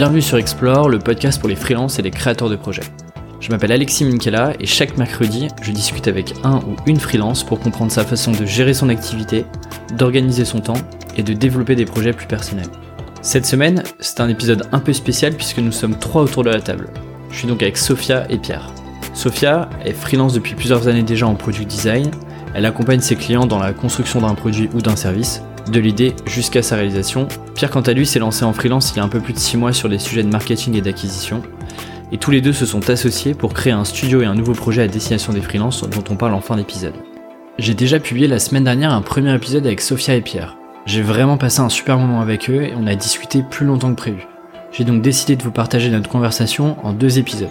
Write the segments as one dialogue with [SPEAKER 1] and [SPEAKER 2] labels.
[SPEAKER 1] Bienvenue sur Explore, le podcast pour les freelances et les créateurs de projets. Je m'appelle Alexis Minkela et chaque mercredi, je discute avec un ou une freelance pour comprendre sa façon de gérer son activité, d'organiser son temps et de développer des projets plus personnels. Cette semaine, c'est un épisode un peu spécial puisque nous sommes trois autour de la table. Je suis donc avec Sophia et Pierre. Sophia est freelance depuis plusieurs années déjà en product design. Elle accompagne ses clients dans la construction d'un produit ou d'un service, de l'idée jusqu'à sa réalisation. Pierre, quant à lui, s'est lancé en freelance il y a un peu plus de 6 mois sur des sujets de marketing et d'acquisition. Et tous les deux se sont associés pour créer un studio et un nouveau projet à destination des freelances dont on parle en fin d'épisode. J'ai déjà publié la semaine dernière un premier épisode avec Sophia et Pierre. J'ai vraiment passé un super moment avec eux et on a discuté plus longtemps que prévu. J'ai donc décidé de vous partager notre conversation en deux épisodes.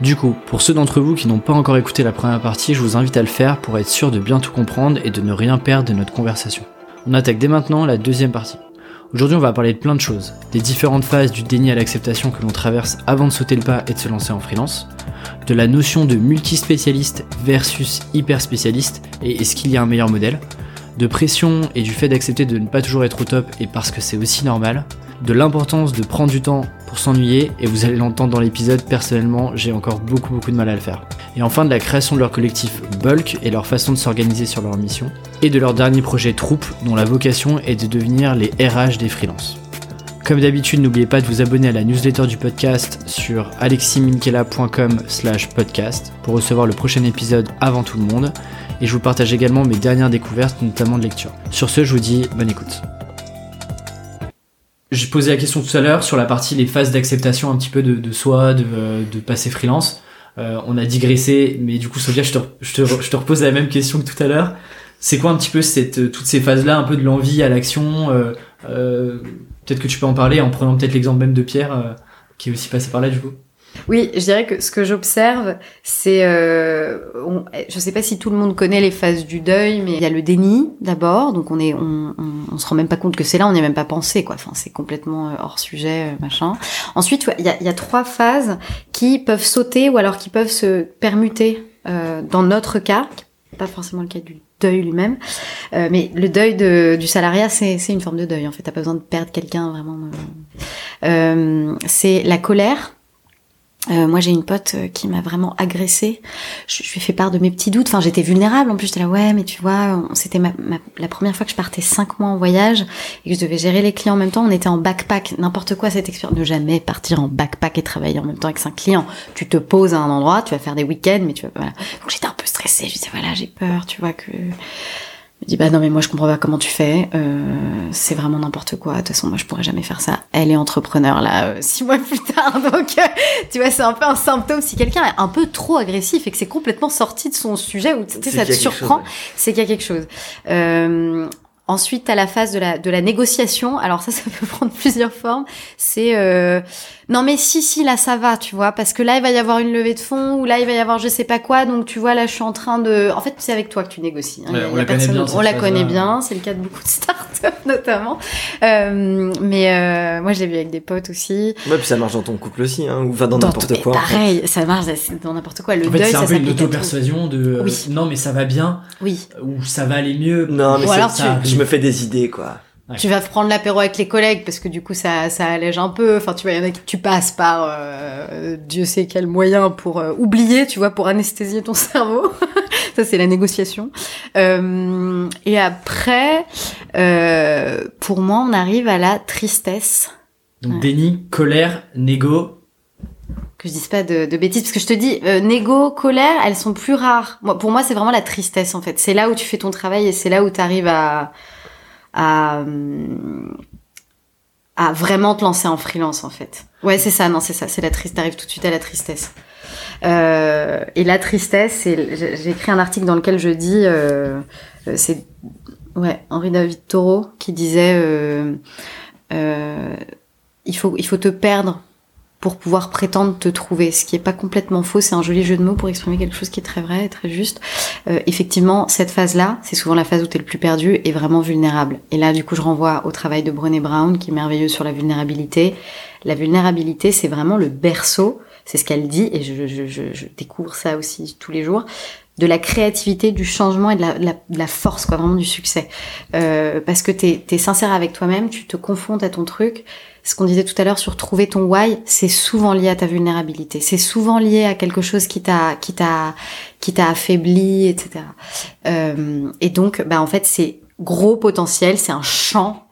[SPEAKER 1] Du coup, pour ceux d'entre vous qui n'ont pas encore écouté la première partie, je vous invite à le faire pour être sûr de bien tout comprendre et de ne rien perdre de notre conversation. On attaque dès maintenant la deuxième partie. Aujourd'hui, on va parler de plein de choses, des différentes phases du déni à l'acceptation que l'on traverse avant de sauter le pas et de se lancer en freelance, de la notion de multispécialiste versus hyper spécialiste et est-ce qu'il y a un meilleur modèle, de pression et du fait d'accepter de ne pas toujours être au top et parce que c'est aussi normal, de l'importance de prendre du temps pour s'ennuyer, et vous allez l'entendre dans l'épisode, personnellement, j'ai encore beaucoup beaucoup de mal à le faire. Et enfin de la création de leur collectif Bulk et leur façon de s'organiser sur leur mission, et de leur dernier projet Troupe, dont la vocation est de devenir les RH des freelances. Comme d'habitude, n'oubliez pas de vous abonner à la newsletter du podcast sur aleximinkela.com slash podcast pour recevoir le prochain épisode avant tout le monde, et je vous partage également mes dernières découvertes, notamment de lecture. Sur ce, je vous dis bonne écoute. J'ai posé la question tout à l'heure sur la partie les phases d'acceptation un petit peu de, de soi, de, de passer freelance. Euh, on a digressé, mais du coup, Sophia, je te, je, te, je te repose la même question que tout à l'heure. C'est quoi un petit peu cette, toutes ces phases-là, un peu de l'envie à l'action euh, euh, Peut-être que tu peux en parler en prenant peut-être l'exemple même de Pierre, euh, qui est aussi passé par là du coup.
[SPEAKER 2] Oui, je dirais que ce que j'observe, c'est, euh, on, je sais pas si tout le monde connaît les phases du deuil, mais il y a le déni d'abord, donc on est, on, on, se rend même pas compte que c'est là, on n'y a même pas pensé, quoi. Enfin, c'est complètement euh, hors sujet, euh, machin. Ensuite, il y a, y a, trois phases qui peuvent sauter ou alors qui peuvent se permuter euh, dans notre cas, pas forcément le cas du deuil lui-même, euh, mais le deuil de, du salariat, c'est une forme de deuil. En fait, t'as pas besoin de perdre quelqu'un vraiment. Euh, c'est la colère euh, moi, j'ai une pote euh, qui m'a vraiment agressée. Je, je, lui ai fait part de mes petits doutes. Enfin, j'étais vulnérable. En plus, j'étais là, ouais, mais tu vois, c'était ma, ma, la première fois que je partais cinq mois en voyage et que je devais gérer les clients en même temps. On était en backpack, n'importe quoi cette expérience. Ne jamais partir en backpack et travailler en même temps avec cinq clients. Tu te poses à un endroit, tu vas faire des week-ends, mais tu vas voilà. Donc j'étais un peu stressée. Je disais voilà, j'ai peur, tu vois que me dit bah non mais moi je comprends pas comment tu fais, euh, c'est vraiment n'importe quoi. De toute façon moi je pourrais jamais faire ça. Elle est entrepreneur là euh, six mois plus tard donc euh, tu vois c'est un peu un symptôme si quelqu'un est un peu trop agressif et que c'est complètement sorti de son sujet ou tu sais ça te surprend, c'est qu'il y a quelque chose. Euh, Ensuite, à la phase de la, de la négociation. Alors ça, ça peut prendre plusieurs formes. C'est euh, non mais si si là ça va, tu vois, parce que là il va y avoir une levée de fonds ou là il va y avoir je sais pas quoi. Donc tu vois là je suis en train de. En fait c'est avec toi que tu négocies.
[SPEAKER 1] Hein. Ouais, y a, on, y a la personne... bien,
[SPEAKER 2] on la connaît bien. C'est le cas de beaucoup de startups notamment. Euh, mais euh, moi je l'ai vu avec des potes aussi.
[SPEAKER 3] Ouais puis ça marche dans ton couple aussi, hein, ou va dans, n'importe quoi.
[SPEAKER 2] Pareil, en fait. ça marche dans n'importe quoi. Le
[SPEAKER 1] en fait,
[SPEAKER 2] deuil,
[SPEAKER 1] c'est un peu une auto-persuasion de
[SPEAKER 2] oui.
[SPEAKER 1] non mais ça va bien.
[SPEAKER 2] Oui.
[SPEAKER 1] Ou ça va aller mieux.
[SPEAKER 3] Non mais
[SPEAKER 2] ou alors
[SPEAKER 3] ça,
[SPEAKER 2] tu...
[SPEAKER 3] je me fais des idées quoi.
[SPEAKER 2] Ouais. Tu vas prendre l'apéro avec les collègues parce que du coup ça, ça allège un peu. Enfin tu vois, il y en a qui tu passes par euh, Dieu sait quel moyen pour euh, oublier, tu vois, pour anesthésier ton cerveau. ça c'est la négociation. Euh, et après, euh, pour moi, on arrive à la tristesse.
[SPEAKER 1] Donc ouais. déni, colère, négo.
[SPEAKER 2] Que je dise pas de, de bêtises parce que je te dis, euh, négo, colère, elles sont plus rares. Moi, pour moi, c'est vraiment la tristesse en fait. C'est là où tu fais ton travail et c'est là où tu arrives à à, à vraiment te lancer en freelance en fait. Ouais, c'est ça, non, c'est ça, c'est la tristesse. T'arrives tout de suite à la tristesse. Euh, et la tristesse, j'ai écrit un article dans lequel je dis, euh, c'est ouais Henri David Thoreau qui disait, euh, euh, il faut il faut te perdre pour pouvoir prétendre te trouver, ce qui est pas complètement faux, c'est un joli jeu de mots pour exprimer quelque chose qui est très vrai et très juste. Euh, effectivement, cette phase-là, c'est souvent la phase où tu es le plus perdu et vraiment vulnérable. Et là, du coup, je renvoie au travail de Brené Brown, qui est merveilleux sur la vulnérabilité. La vulnérabilité, c'est vraiment le berceau, c'est ce qu'elle dit, et je, je, je, je, découvre ça aussi tous les jours, de la créativité, du changement et de la, de la, force, quoi, vraiment du succès. Euh, parce que t'es es sincère avec toi-même, tu te confrontes à ton truc, ce qu'on disait tout à l'heure sur trouver ton why, c'est souvent lié à ta vulnérabilité. C'est souvent lié à quelque chose qui t'a, qui t'a, qui t'a affaibli, etc. Euh, et donc, bah en fait, c'est gros potentiel, c'est un champ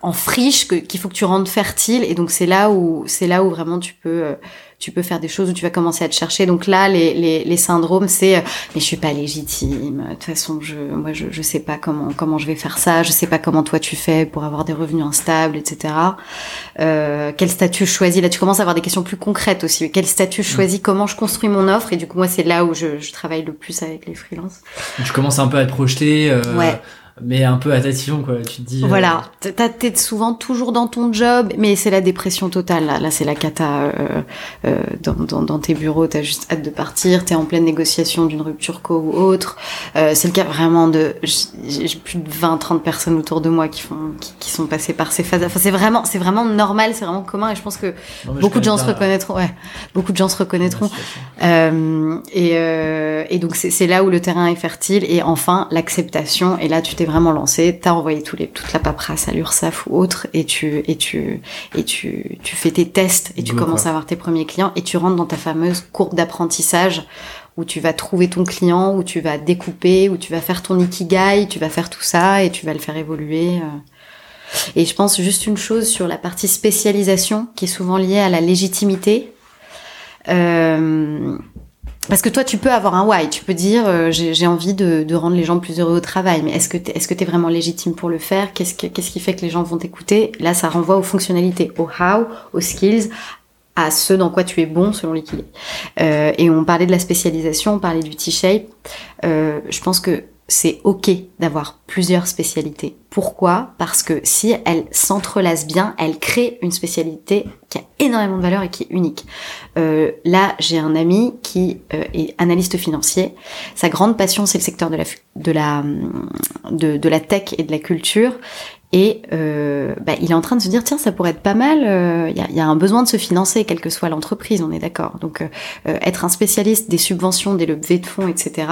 [SPEAKER 2] en friche qu'il faut que tu rendes fertile et donc c'est là où c'est là où vraiment tu peux euh, tu peux faire des choses où tu vas commencer à te chercher. Donc là les, les, les syndromes c'est euh, mais je suis pas légitime. De toute façon je moi je, je sais pas comment comment je vais faire ça. Je sais pas comment toi tu fais pour avoir des revenus instables etc euh, quel statut je choisis? Là tu commences à avoir des questions plus concrètes aussi. Quel statut je mmh. choisis? Comment je construis mon offre? Et du coup moi c'est là où je, je travaille le plus avec les freelances.
[SPEAKER 1] Je commence un peu à te projeter euh... ouais mais un peu à tatillon quoi. Tu te dis
[SPEAKER 2] euh, voilà. T'es souvent toujours dans ton job mais c'est la dépression totale là, là c'est la cata euh, euh, dans, dans, dans, tes bureaux. T'as juste hâte de partir. T'es en pleine négociation d'une rupture co ou autre. Euh, c'est le cas vraiment de j'ai plus de 20 30 personnes autour de moi qui font qui, qui sont passées par ces phases enfin c'est vraiment c'est vraiment normal c'est vraiment commun et je pense que beaucoup de gens se reconnaîtront ouais. Beaucoup de gens se reconnaîtront. euh, et, et donc c'est là où le terrain est fertile. Et enfin l'acceptation. Et là tu t'es vraiment lancé, t'as envoyé tous les, toute la paperasse à l'URSSAF ou autre, et tu et tu et tu tu fais tes tests et tu commences à avoir tes premiers clients et tu rentres dans ta fameuse courbe d'apprentissage où tu vas trouver ton client, où tu vas découper, où tu vas faire ton ikigai, tu vas faire tout ça et tu vas le faire évoluer. Euh. Et je pense juste une chose sur la partie spécialisation qui est souvent liée à la légitimité. Euh, parce que toi, tu peux avoir un why, tu peux dire euh, j'ai envie de, rendre les gens plus heureux au travail, mais est-ce que que t'es vraiment légitime pour le faire? Qu'est-ce qu'est-ce qui fait que les gens vont t'écouter? Là, ça renvoie aux fonctionnalités, au how, aux skills, à ce dans quoi tu es bon selon l'équilibre. Euh, et on parlait de la spécialisation, on parlait du T-shape. Euh, je pense que c'est ok d'avoir plusieurs spécialités. Pourquoi? Parce que si elles s'entrelacent bien, elles créent une spécialité qui a énormément de valeur et qui est unique. Euh, là, j'ai un ami qui euh, est analyste financier. Sa grande passion, c'est le secteur de la de, de la tech et de la culture. Et euh, bah, il est en train de se dire tiens ça pourrait être pas mal. Il euh, y, a, un besoin de se financer quelle que soit l'entreprise, on est d'accord. Donc euh, être un spécialiste des subventions, des levées de fonds, etc.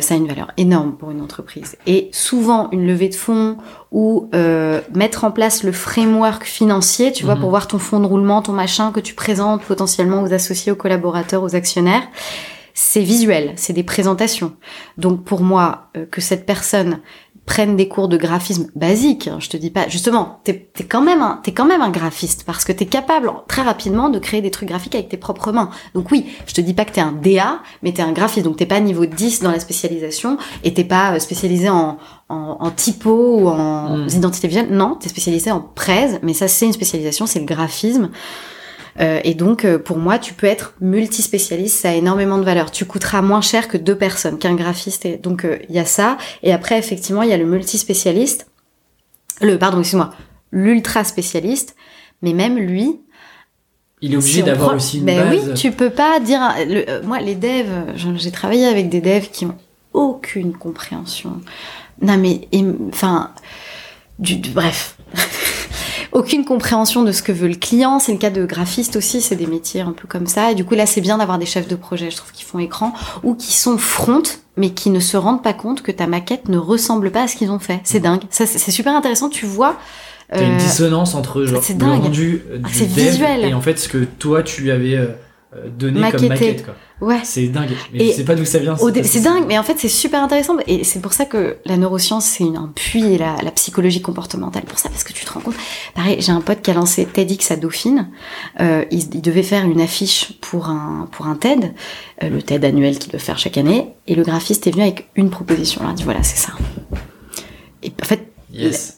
[SPEAKER 2] ça a une valeur énorme pour une entreprise. Et souvent une levée de fonds ou mettre en place le framework financier, tu vois, mhm. pour voir ton fonds de roulement, ton machin que tu présentes potentiellement aux associés, aux collaborateurs, aux actionnaires c'est visuel, c'est des présentations. Donc pour moi, que cette personne prennent des cours de graphisme basique. Hein, je te dis pas, justement, t'es es quand même un, t'es quand même un graphiste parce que t'es capable très rapidement de créer des trucs graphiques avec tes propres mains. Donc oui, je te dis pas que t'es un DA, mais t'es un graphiste. Donc t'es pas niveau 10 dans la spécialisation et t'es pas euh, spécialisé en, en, en typo ou en hmm. identité visuelle. Non, t'es spécialisé en presse, mais ça c'est une spécialisation, c'est le graphisme. Euh, et donc, euh, pour moi, tu peux être multispécialiste, ça a énormément de valeur. Tu coûteras moins cher que deux personnes, qu'un graphiste. Et donc, euh, il y a ça. Et après, effectivement, il y a le multispécialiste. Le, pardon, excuse-moi, l'ultra spécialiste. Mais même lui,
[SPEAKER 1] il est obligé d'avoir aussi une
[SPEAKER 2] ben oui, tu peux pas dire. moi, les devs, j'ai travaillé avec des devs qui ont aucune compréhension. Non mais, enfin, du, bref aucune compréhension de ce que veut le client. C'est le cas de graphiste aussi, c'est des métiers un peu comme ça. Et du coup, là, c'est bien d'avoir des chefs de projet, je trouve, qui font écran ou qui sont front, mais qui ne se rendent pas compte que ta maquette ne ressemble pas à ce qu'ils ont fait. C'est dingue. Ça, c'est super intéressant. Tu vois.
[SPEAKER 1] T'as une euh, dissonance entre genre, le rendu euh, du dev visuel. et en fait ce que toi tu avais euh, donné comme maquette quoi.
[SPEAKER 2] Ouais.
[SPEAKER 1] C'est dingue. Mais je sais pas d'où ça vient.
[SPEAKER 2] C'est dingue, mais en fait, c'est super intéressant. Et c'est pour ça que la neuroscience, c'est un puits et la, la, psychologie comportementale pour ça, parce que tu te rends compte. Pareil, j'ai un pote qui a lancé TEDx à Dauphine. Euh, il, il, devait faire une affiche pour un, pour un TED, euh, le TED annuel qu'il doit faire chaque année. Et le graphiste est venu avec une proposition. Il a dit voilà, c'est ça. Et en fait,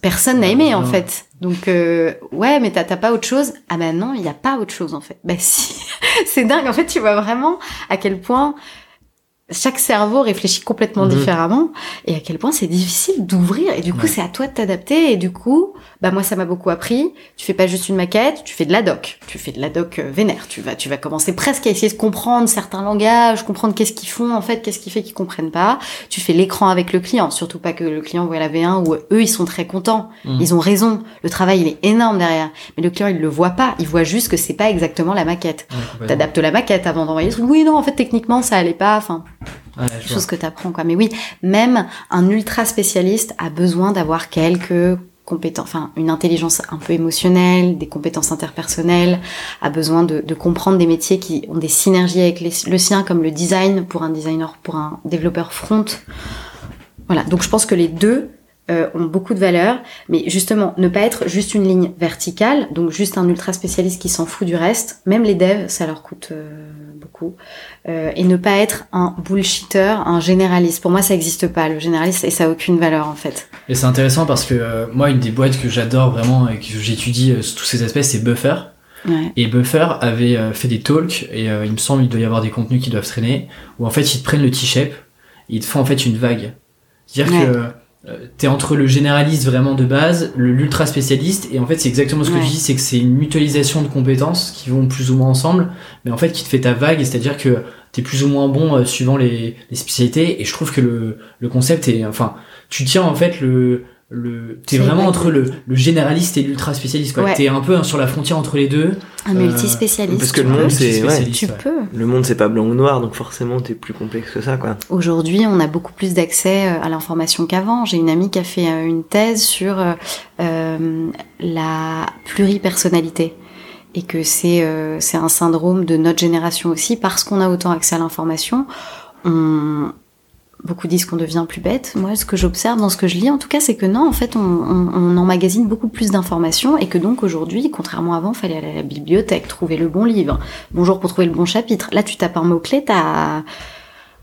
[SPEAKER 2] personne n'a aimé, en fait. Donc euh, ouais, mais t'as pas autre chose? Ah ben non, il n'y a pas autre chose en fait. Bah si, c'est dingue. En fait, tu vois vraiment à quel point chaque cerveau réfléchit complètement mhm. différemment. Et à quel point c'est difficile d'ouvrir. Et du coup c'est à toi de t'adapter. Et du coup bah moi ça m'a beaucoup appris. Tu fais pas juste une maquette tu fais de la doc. Tu fais de la doc euh, vénère. Tu vas tu vas commencer presque à essayer de comprendre certains langages comprendre qu'est-ce qu'ils font en fait qu'est-ce qui fait qu'ils comprennent pas. Tu fais l'écran avec le client. Surtout pas que le client voit la V1 où eux ils sont très contents. Mhm. ils ont raison. Le travail il est énorme derrière. Mais le client il le voit pas. Il voit juste que c'est pas exactement la maquette. T'adaptes la maquette avant d'envoyer le truc. Oui non en fait techniquement ça allait pas. Enfin Ouais, chose que tu apprends quoi. Mais oui, même un ultra spécialiste a besoin d'avoir quelques compétences, enfin une intelligence un peu émotionnelle, des compétences interpersonnelles, a besoin de, de comprendre des métiers qui ont des synergies avec le sien, comme le design pour un designer, pour un développeur front. Voilà, donc je pense que les deux euh, ont beaucoup de valeur, mais justement, ne pas être juste une ligne verticale, donc juste un ultra spécialiste qui s'en fout du reste, même les devs, ça leur coûte euh, beaucoup, euh, et ne pas être un bullshitter, un généraliste. Pour moi, ça n'existe pas, le généraliste, et ça a aucune valeur en fait.
[SPEAKER 1] Et c'est intéressant parce que moi, une des boîtes que j'adore vraiment et que j'étudie tous ces aspects, c'est Buffer.
[SPEAKER 2] Ouais.
[SPEAKER 1] Et Buffer avait fait des talks, et il me semble il doit y avoir des contenus qui doivent traîner, où en fait ils te prennent le T-shape, ils te font en fait une vague. C'est-à-dire
[SPEAKER 2] Ouais.
[SPEAKER 1] que euh, t'es entre le généraliste vraiment de base, l'ultra spécialiste, et en fait c'est exactement ce que
[SPEAKER 2] Ouais.
[SPEAKER 1] tu dis, c'est que c'est une mutualisation de compétences qui vont plus ou moins ensemble, mais en fait qui te fait ta vague, et c'est-à-dire que t'es plus ou moins bon euh, suivant les, les spécialités, et je trouve que le, le concept est, enfin, tu tiens en fait le, le, t'es vraiment
[SPEAKER 2] vrai.
[SPEAKER 1] entre le, le généraliste et l'ultra spécialiste, quoi.
[SPEAKER 2] Ouais.
[SPEAKER 1] T'es un peu hein, sur la frontière entre les deux.
[SPEAKER 2] Un
[SPEAKER 1] Euh,
[SPEAKER 2] multispécialiste.
[SPEAKER 3] parce que le monde, c'est- ouais.
[SPEAKER 2] Tu
[SPEAKER 1] ouais.
[SPEAKER 2] peux.
[SPEAKER 3] Le monde, c'est pas blanc ou noir, donc forcément, t'es plus complexe que ça, quoi.
[SPEAKER 2] Aujourd'hui, on a beaucoup plus d'accès euh, à l'information qu'avant. J'ai une amie qui a fait euh, une thèse sur euh, la pluripersonnalité et que c'est euh, c'est un syndrome de notre génération aussi parce qu'on a autant accès à l'information. On beaucoup disent qu'on devient plus bête. Moi, ce que j'observe dans ce que je lis, en tout cas, c'est que non, en fait, on, on, emmagasine beaucoup plus d'informations et que donc aujourd'hui, contrairement à avant, fallait aller à la bibliothèque, trouver le bon livre. Bonjour pour trouver le bon chapitre. Là, tu tapes un mot-clé, t'as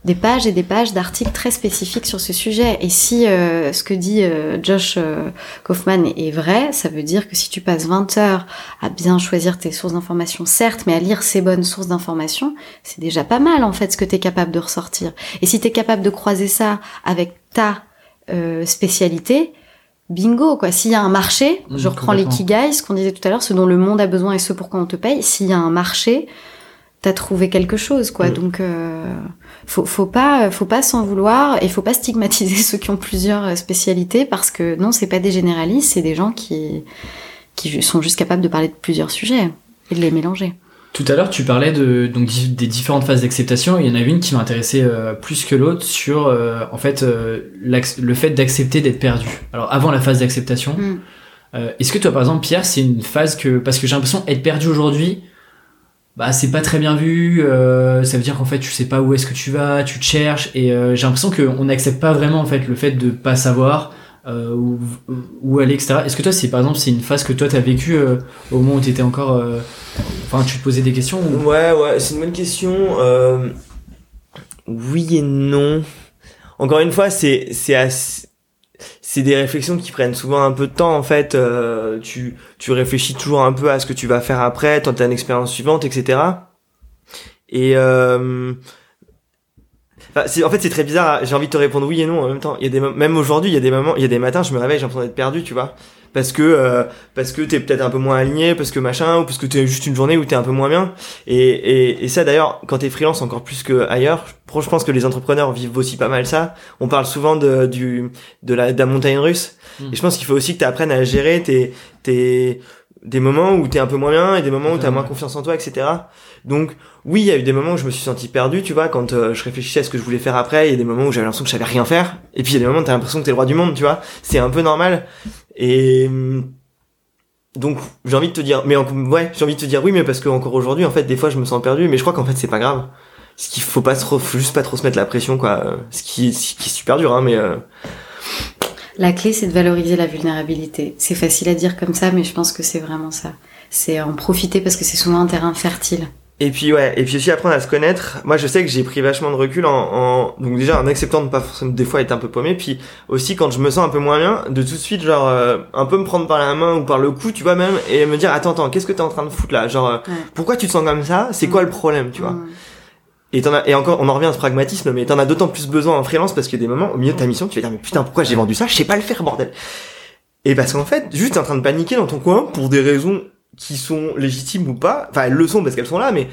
[SPEAKER 2] des pages et des pages d'articles très spécifiques sur ce sujet. Et si euh, ce que dit euh, Josh euh, Kaufman est, vrai, ça veut dire que si tu passes 20 heures à bien choisir tes sources d'information, certes, mais à lire ces bonnes sources d'information, c'est déjà pas mal en fait ce que tu es capable de ressortir. Et si tu es capable de croiser ça avec ta euh, spécialité, bingo quoi. S'il y a un marché,
[SPEAKER 1] Mmh,
[SPEAKER 2] je reprends
[SPEAKER 1] complètement.
[SPEAKER 2] l'ikigai, ce qu'on disait tout à l'heure, ce dont le monde a besoin et ce pourquoi on te paye, s'il y a un marché, t'as trouvé quelque chose quoi. Donc euh, faut faut pas faut pas s'en vouloir et faut pas stigmatiser ceux qui ont plusieurs euh, spécialités parce que non, c'est pas des généralistes, c'est des gens qui qui sont juste capables de parler de plusieurs sujets et de les mélanger.
[SPEAKER 1] Tout à l'heure, tu parlais de, donc, des différentes phases d'acceptation. Il y en avait une qui m'intéressait euh, plus que l'autre sur, euh, en fait, euh, le fait d'accepter d'être perdu. Alors, avant la phase d'acceptation,
[SPEAKER 2] Mm.
[SPEAKER 1] euh, est-ce que toi, par exemple, Pierre, c'est une phase que, parce que j'ai l'impression être perdu aujourd'hui, bah, c'est pas très bien vu. euh, ça veut dire qu'en fait, tu sais pas où est-ce que tu vas, tu te cherches, et euh, j'ai l'impression qu'on n'accepte pas vraiment en fait le fait de pas savoir. Euh, où, où aller, etc. Est-ce que toi, c'est par exemple, c'est une phase que toi t'as vécu euh, au moment où t'étais encore, euh, enfin, tu te posais des questions ou...
[SPEAKER 3] Ouais, ouais, c'est une bonne question. Oui et non. Encore une fois, c'est c'est assez- c'est des réflexions qui prennent souvent un peu de temps en fait. Euh, tu tu réfléchis toujours un peu à ce que tu vas faire après, tenter une expérience suivante, etc. Et euh, en fait, c'est très bizarre. J'ai envie de te répondre oui et non en même temps. Il y a des même aujourd'hui, il y a des moments, il y a des matins, je me réveille, j'ai l'impression d'être perdu, tu vois, parce que euh, parce que t'es peut-être un peu moins aligné, parce que machin, ou parce que t'es juste une journée où t'es un peu moins bien. Et et, et ça d'ailleurs, quand t'es freelance encore plus que ailleurs, je pense que les entrepreneurs vivent aussi pas mal ça. On parle souvent de du de la, de la montagne russe.
[SPEAKER 1] Mm.
[SPEAKER 3] Et je pense qu'il faut aussi que tu apprennes à gérer tes tes des moments où t'es un peu moins bien et des moments où t'as moins confiance en toi, etc. Donc oui, il y a eu des moments où je me suis senti perdu, tu vois, quand euh, je réfléchissais à ce que je voulais faire après. Il y a des moments où j'avais l'impression que je savais rien faire. Et puis il y a des moments où t'as l'impression que t'es le roi du monde, tu vois. C'est un peu normal. Et hum, donc j'ai envie de te dire, mais en- ouais, j'ai envie de te dire oui, mais parce que encore aujourd'hui, en fait, des fois je me sens perdu, mais je crois qu'en fait c'est pas grave. Ce qu'il faut pas trop, faut juste pas trop se mettre la pression, quoi. Euh, Ce qui, ce qui est super dur, hein, mais euh,
[SPEAKER 2] La clé, c'est de valoriser la vulnérabilité. C'est facile à dire comme ça, mais je pense que c'est vraiment ça. C'est en profiter parce que c'est souvent un terrain fertile.
[SPEAKER 3] Et puis ouais, et puis aussi apprendre à se connaître. Moi, je sais que j'ai pris vachement de recul en, en donc déjà en acceptant de pas forcément des fois être un peu paumé, puis aussi quand je me sens un peu moins bien, de tout de suite genre euh, un peu me prendre par la main ou par le cou, tu vois même, et me dire attends attends, qu'est-ce que t'es en train de foutre là, genre euh,
[SPEAKER 2] Ouais.
[SPEAKER 3] pourquoi tu te sens comme ça, c'est quoi le problème, tu vois?
[SPEAKER 2] Mm.
[SPEAKER 3] Et encore, on en revient à ce pragmatisme, mais t'en as d'autant plus besoin en freelance parce qu'il y a des moments, au milieu de ta mission, tu vas dire, mais putain, pourquoi j'ai vendu ça? Je sais pas le faire, bordel. Et parce qu'en fait, juste t'es en train de paniquer dans ton coin pour des raisons qui sont légitimes ou pas. Enfin, elles le sont parce qu'elles sont là, mais,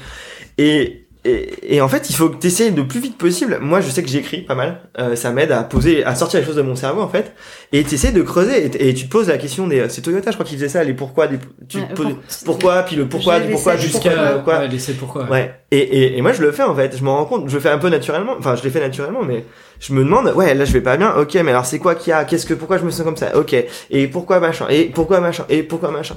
[SPEAKER 3] et, et, et en fait, il faut que tu essayes le plus vite possible. Moi, je sais que j'écris pas mal. Euh, ça m'aide à poser, à sortir les choses de mon cerveau, en fait. Et tu essaies de creuser. Et, et tu te poses la question des. C'est Toyota, je crois, qui faisait ça. Les pourquoi, des, tu
[SPEAKER 2] Ouais,
[SPEAKER 3] te poses-
[SPEAKER 2] pour-
[SPEAKER 3] pourquoi, puis le pourquoi, du pourquoi, jusqu'à
[SPEAKER 2] pourquoi.
[SPEAKER 3] pourquoi.
[SPEAKER 1] Ouais, laissez pourquoi. ouais.
[SPEAKER 3] Ouais. Et, et, et moi, je le fais, en fait. Je m'en rends compte. Je le fais un peu naturellement. Enfin, je l'ai fait naturellement, mais je me demande, ouais, là, je vais pas bien. Ok, mais alors, c'est quoi qu'il y a? Qu'est-ce que, pourquoi je me sens comme ça? Ok. Et pourquoi machin? Et pourquoi machin? Et pourquoi machin?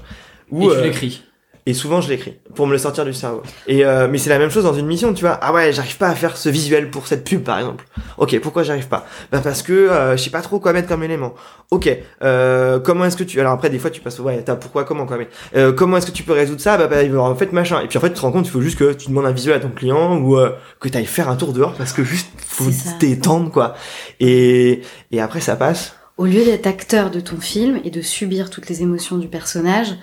[SPEAKER 1] Et
[SPEAKER 3] Ou,
[SPEAKER 1] tu
[SPEAKER 3] euh,
[SPEAKER 1] l'écris.
[SPEAKER 3] Et souvent, je l'écris pour me le sortir du cerveau. Et euh, mais c'est la même chose dans une mission, tu vois. Ah ouais, j'arrive pas à faire ce visuel pour cette pub, par exemple. Ok, pourquoi j'arrive pas? Bah parce que euh, je sais pas trop quoi mettre comme élément. Ok, euh, comment est-ce que tu Alors après, des fois, tu passes au ouais, t'as pourquoi, comment, quoi. Mais euh, comment est-ce que tu peux résoudre ça? Bah, bah en fait machin. Et puis en fait, tu te rends compte, il faut juste que tu demandes un visuel à ton client ou euh, que t'ailles faire un tour dehors parce que juste faut détendre, quoi. Et et après, ça passe.
[SPEAKER 2] Au lieu d'être acteur de ton film et de subir toutes les émotions du personnage,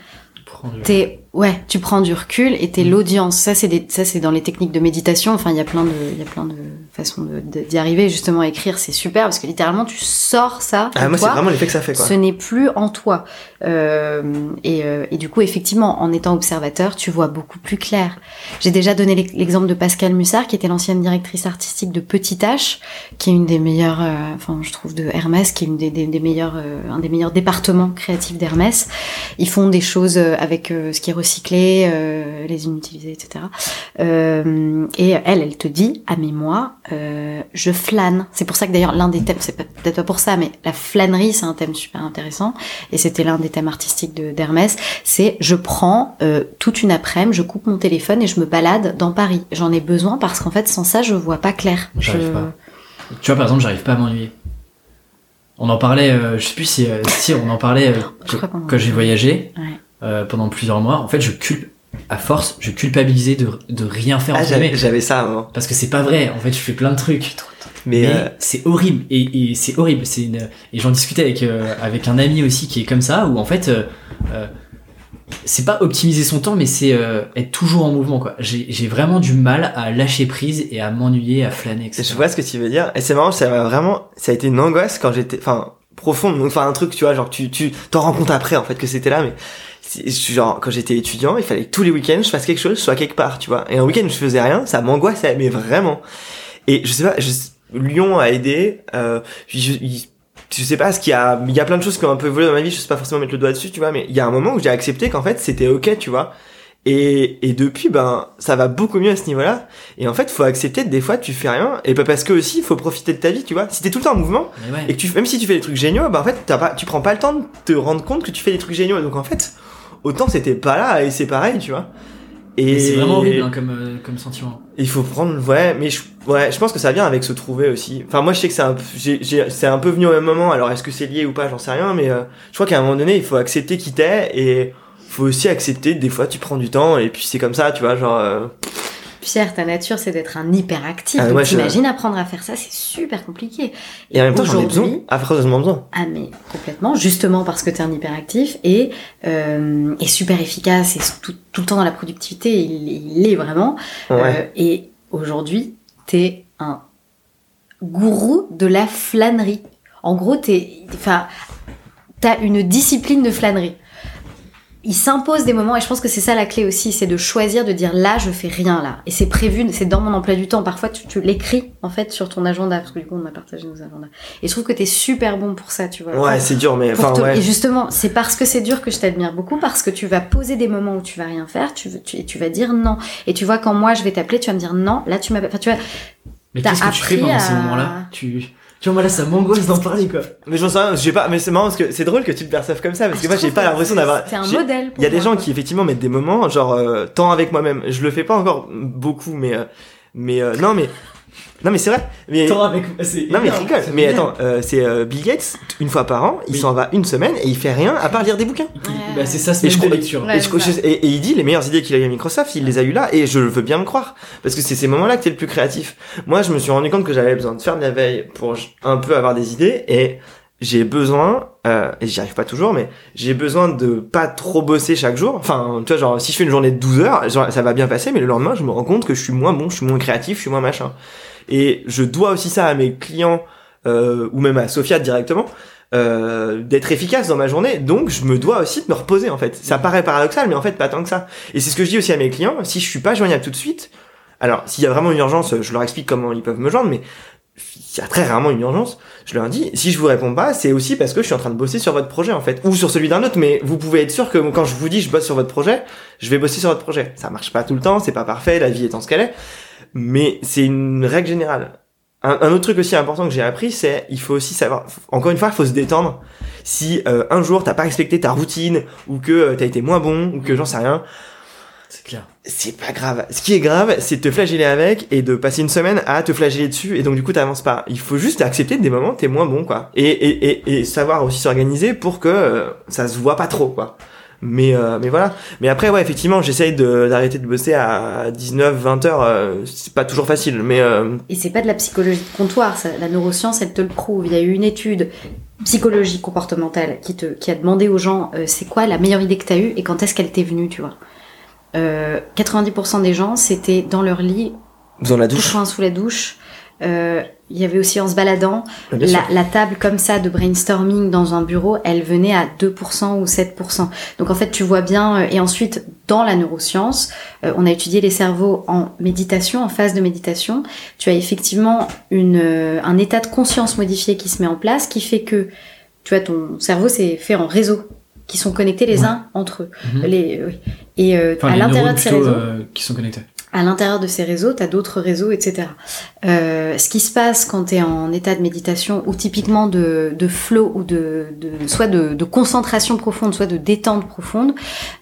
[SPEAKER 2] t'es ouais, tu prends du recul et t'es l'audience. Ça c'est des, ça c'est dans les techniques de méditation. Enfin, il y a plein de, il y a plein de façons d'y arriver. Justement, à écrire, c'est super parce que littéralement, tu sors ça.
[SPEAKER 3] Ah moi, c'est vraiment l'effet que ça fait, quoi.
[SPEAKER 2] Ce n'est plus en toi. Euh, et, euh, et du coup, effectivement, en étant observateur, tu vois beaucoup plus clair. J'ai déjà donné l'ex- l'exemple de Pascal Mussard, qui était l'ancienne directrice artistique de Petit H, qui est une des meilleures, euh, enfin, je trouve, de Hermès, qui est une des, des, euh, un des meilleurs départements créatifs d'Hermès. Ils font des choses avec ce qui est recyclé, euh, les inutilisés, etc. Euh, et elle, elle te dit, ah mais moi, euh, je flâne. C'est pour ça que d'ailleurs l'un des thèmes, c'est peut-être pas pour ça, mais la flânerie, c'est un thème super intéressant. Et c'était l'un des thèmes artistiques de d'Hermès. C'est je prends euh, toute une après-midi, je coupe mon téléphone et je me balade dans Paris. J'en ai besoin parce qu'en fait, sans ça, je vois pas clair. Je-
[SPEAKER 1] pas. Tu vois, par exemple, j'arrive pas à m'ennuyer. On en parlait, je sais plus si, si on en parlait quand j'ai voyagé
[SPEAKER 2] Ouais.
[SPEAKER 1] Euh, pendant plusieurs mois. En fait, je culpe, à force, je culpabilisais de, de rien faire
[SPEAKER 3] Ah,
[SPEAKER 1] en
[SPEAKER 3] j'avais ça avant.
[SPEAKER 1] Parce que c'est pas vrai. En fait, je fais plein de trucs.
[SPEAKER 3] Mais,
[SPEAKER 1] Mais
[SPEAKER 3] euh,
[SPEAKER 1] c'est horrible et, et c'est horrible. C'est une... et j'en discutais avec euh, avec un ami aussi qui est comme ça où en fait euh, euh, c'est pas optimiser son temps mais c'est euh, être toujours en mouvement quoi. J'ai j'ai vraiment du mal à lâcher prise et à m'ennuyer, à flâner etc.
[SPEAKER 3] Je vois ce que tu veux dire. Et c'est marrant, ça m'a vraiment, ça a été une angoisse quand j'étais, enfin, profonde. Donc, enfin, un truc, tu vois, genre, tu, tu t'en rends compte après, en fait, que c'était là, mais, genre, quand j'étais étudiant, il fallait que tous les week-ends, je fasse quelque chose, je sois quelque part, tu vois. Et un week-end, je faisais rien, ça m'angoissait, mais vraiment. Et je sais pas, je, Lyon a aidé, euh, je, je sais pas ce qu'il y a, il y a plein de choses qui ont un peu évolué dans ma vie, je sais pas forcément mettre le doigt dessus, tu vois, mais il y a un moment où j'ai accepté qu'en fait, c'était ok, tu vois. Et, et depuis, ben, ça va beaucoup mieux à ce niveau-là. Et en fait, faut accepter que des fois, tu fais rien. Et pas parce que aussi, il faut profiter de ta vie, tu vois. Si t'es tout le temps en mouvement,
[SPEAKER 1] ouais.
[SPEAKER 3] et que tu, même si tu fais des trucs géniaux, bah en fait, t'as pas, tu prends pas le temps de te rendre compte que tu fais des trucs géniaux. Donc en fait, autant c'était pas là, et c'est pareil, tu vois. Et
[SPEAKER 1] c'est vraiment horrible hein, comme euh, comme sentiment.
[SPEAKER 3] il faut prendre, ouais, mais je, ouais, je pense que ça vient avec se trouver aussi. Enfin, moi, je sais que c'est un, c'est un peu venu au même moment. Alors, est-ce que c'est lié ou pas, j'en sais rien, mais euh, je crois qu'à un moment donné, il faut accepter qui t'es et faut aussi accepter. Des fois, tu prends du temps et puis c'est comme ça, tu vois, genre. euh,
[SPEAKER 2] Pierre, ta nature, c'est d'être un hyperactif.
[SPEAKER 3] Ah,
[SPEAKER 2] donc
[SPEAKER 3] je-
[SPEAKER 2] apprendre à faire ça, c'est super compliqué.
[SPEAKER 3] Et en même temps, j'en ai besoin. Affreusement besoin.
[SPEAKER 2] Ah mais complètement, justement parce que tu es un hyperactif et, euh, super efficace et tout, tout le temps dans la productivité, il, l'est vraiment.
[SPEAKER 3] Ouais.
[SPEAKER 2] Euh, et aujourd'hui, tu es un gourou de la flânerie. En gros, t'es, enfin, t'as une discipline de flânerie. Il s'impose des moments et je pense que c'est ça la clé aussi, c'est de choisir de dire là je fais rien là et c'est prévu, c'est dans mon emploi du temps. Parfois tu, tu l'écris en fait sur ton agenda parce que du coup on a partagé nos agendas. Et je trouve que t'es super bon pour ça, tu vois.
[SPEAKER 3] Ouais, c'est dur, mais enfin,
[SPEAKER 2] te-
[SPEAKER 3] ouais.
[SPEAKER 2] Et justement, c'est parce que c'est dur que je t'admire beaucoup, parce que tu vas poser des moments où tu vas rien faire, tu, veux- tu, et tu vas dire non. Et tu vois, quand moi je vais t'appeler, tu vas me dire non, là tu m'appelles. Enfin, tu vois,
[SPEAKER 1] Mais qu'est-ce que tu fais
[SPEAKER 2] appris
[SPEAKER 1] pendant ces
[SPEAKER 2] à-
[SPEAKER 1] moments-là? Tu tu vois moi là ça m'angoisse d'en parler quoi.
[SPEAKER 3] Mais j'en sais rien, j'ai pas, mais c'est marrant parce que c'est drôle que tu te perçoives comme ça parce que
[SPEAKER 2] je
[SPEAKER 3] moi j'ai pas
[SPEAKER 2] que
[SPEAKER 3] l'impression d'avoir.
[SPEAKER 2] C'est un modèle.
[SPEAKER 3] Il y a des gens qui effectivement mettent des moments, genre euh, temps avec moi-même. Je le fais pas encore beaucoup, mais euh, mais euh, non mais non mais c'est vrai. Mais
[SPEAKER 1] Attends avec c'est
[SPEAKER 3] non mais rigole.
[SPEAKER 1] c'est
[SPEAKER 3] Mais attends, euh, c'est euh, Bill Gates une fois par an, il
[SPEAKER 1] Oui.
[SPEAKER 3] s'en va une semaine et il fait rien à part lire des bouquins.
[SPEAKER 1] Bah, c'est ça de
[SPEAKER 3] crois-
[SPEAKER 1] lecture.
[SPEAKER 2] Ouais,
[SPEAKER 3] et, je-
[SPEAKER 2] c'est ça.
[SPEAKER 3] et- et il dit les meilleures idées qu'il a eu à Microsoft, il les a eu là, et je veux bien me croire, parce que c'est ces moments-là que t'es le plus créatif. Moi, je me suis rendu compte que j'avais besoin de faire de la veille pour un peu avoir des idées, et j'ai besoin, euh, et j'y arrive pas toujours, mais j'ai besoin de pas trop bosser chaque jour. Enfin, tu vois, genre, si je fais une journée de 12 heures, genre, ça va bien passer, mais le lendemain, je me rends compte que je suis moins bon, je suis moins créatif, je suis moins machin. Et je dois aussi ça à mes clients, euh, ou même à Sophia directement, euh, d'être efficace dans ma journée. Donc, je me dois aussi de me reposer, en fait. Ça paraît paradoxal, mais en fait, pas tant que ça. Et c'est ce que je dis aussi à mes clients. Si je suis pas joignable tout de suite, Alors, s'il y a vraiment une urgence, je leur explique comment ils peuvent me joindre, mais s'il y a très rarement une urgence, je leur dis, si je vous réponds pas, c'est aussi parce que je suis en train de bosser sur votre projet, en fait. Ou sur celui d'un autre, mais vous pouvez être sûr que quand je vous dis je bosse sur votre projet, je vais bosser sur votre projet. Ça marche pas tout le temps, c'est pas parfait, la vie étant ce qu'elle est. Mais c'est une règle générale. Un, autre truc aussi important que j'ai appris, c'est il faut aussi savoir. Encore une fois, il faut se détendre. Si euh, un jour t'as pas respecté ta routine ou que euh, t'as été moins bon ou que j'en sais rien,
[SPEAKER 1] C'est clair.
[SPEAKER 3] c'est pas grave. Ce qui est grave, c'est de te flageller avec et de passer une semaine à te flageller dessus et donc du coup t'avances pas. Il faut juste accepter des moments où t'es moins bon quoi. Et, et, et, et savoir aussi s'organiser pour que euh, ça se voit pas trop quoi. Mais euh, mais voilà. Mais après ouais effectivement j'essaye de d'arrêter de bosser à 19 20 heures. euh, c'est pas toujours facile mais euh,
[SPEAKER 2] Et c'est pas de la psychologie de comptoir, ça, la neuroscience, elle te le prouve. Il y a eu une étude psychologie comportementale qui, te, qui a demandé aux gens euh, c'est quoi la meilleure idée que tu as eue et quand est-ce qu'elle t'est venue, tu vois. Euh, 90% des gens, c'était dans leur lit,
[SPEAKER 3] dans la douche.
[SPEAKER 2] couchant sous la douche. Euh, Il y avait aussi en se baladant,
[SPEAKER 3] Bien
[SPEAKER 2] la, table comme ça de brainstorming dans un bureau, elle venait à 2% ou 7%. Donc en fait, tu vois bien. euh, Et ensuite, dans la neuroscience, euh, on a étudié les cerveaux en méditation, en phase de méditation. Tu as effectivement une, euh, un état de conscience modifié qui se met en place, qui fait que, tu vois, ton cerveau c'est fait en réseaux qui sont connectés les
[SPEAKER 1] Ouais.
[SPEAKER 2] uns entre eux.
[SPEAKER 1] Mhm.
[SPEAKER 2] Les, oui. Et euh,
[SPEAKER 1] Enfin,
[SPEAKER 2] à l'intérieur de ces réseaux,
[SPEAKER 1] euh, qui sont connectés.
[SPEAKER 2] à l'intérieur de ces réseaux, tu as d'autres réseaux, etc. Euh, ce qui se passe quand tu es en état de méditation ou typiquement de, de flow ou de, de soit de, de concentration profonde, soit de détente profonde,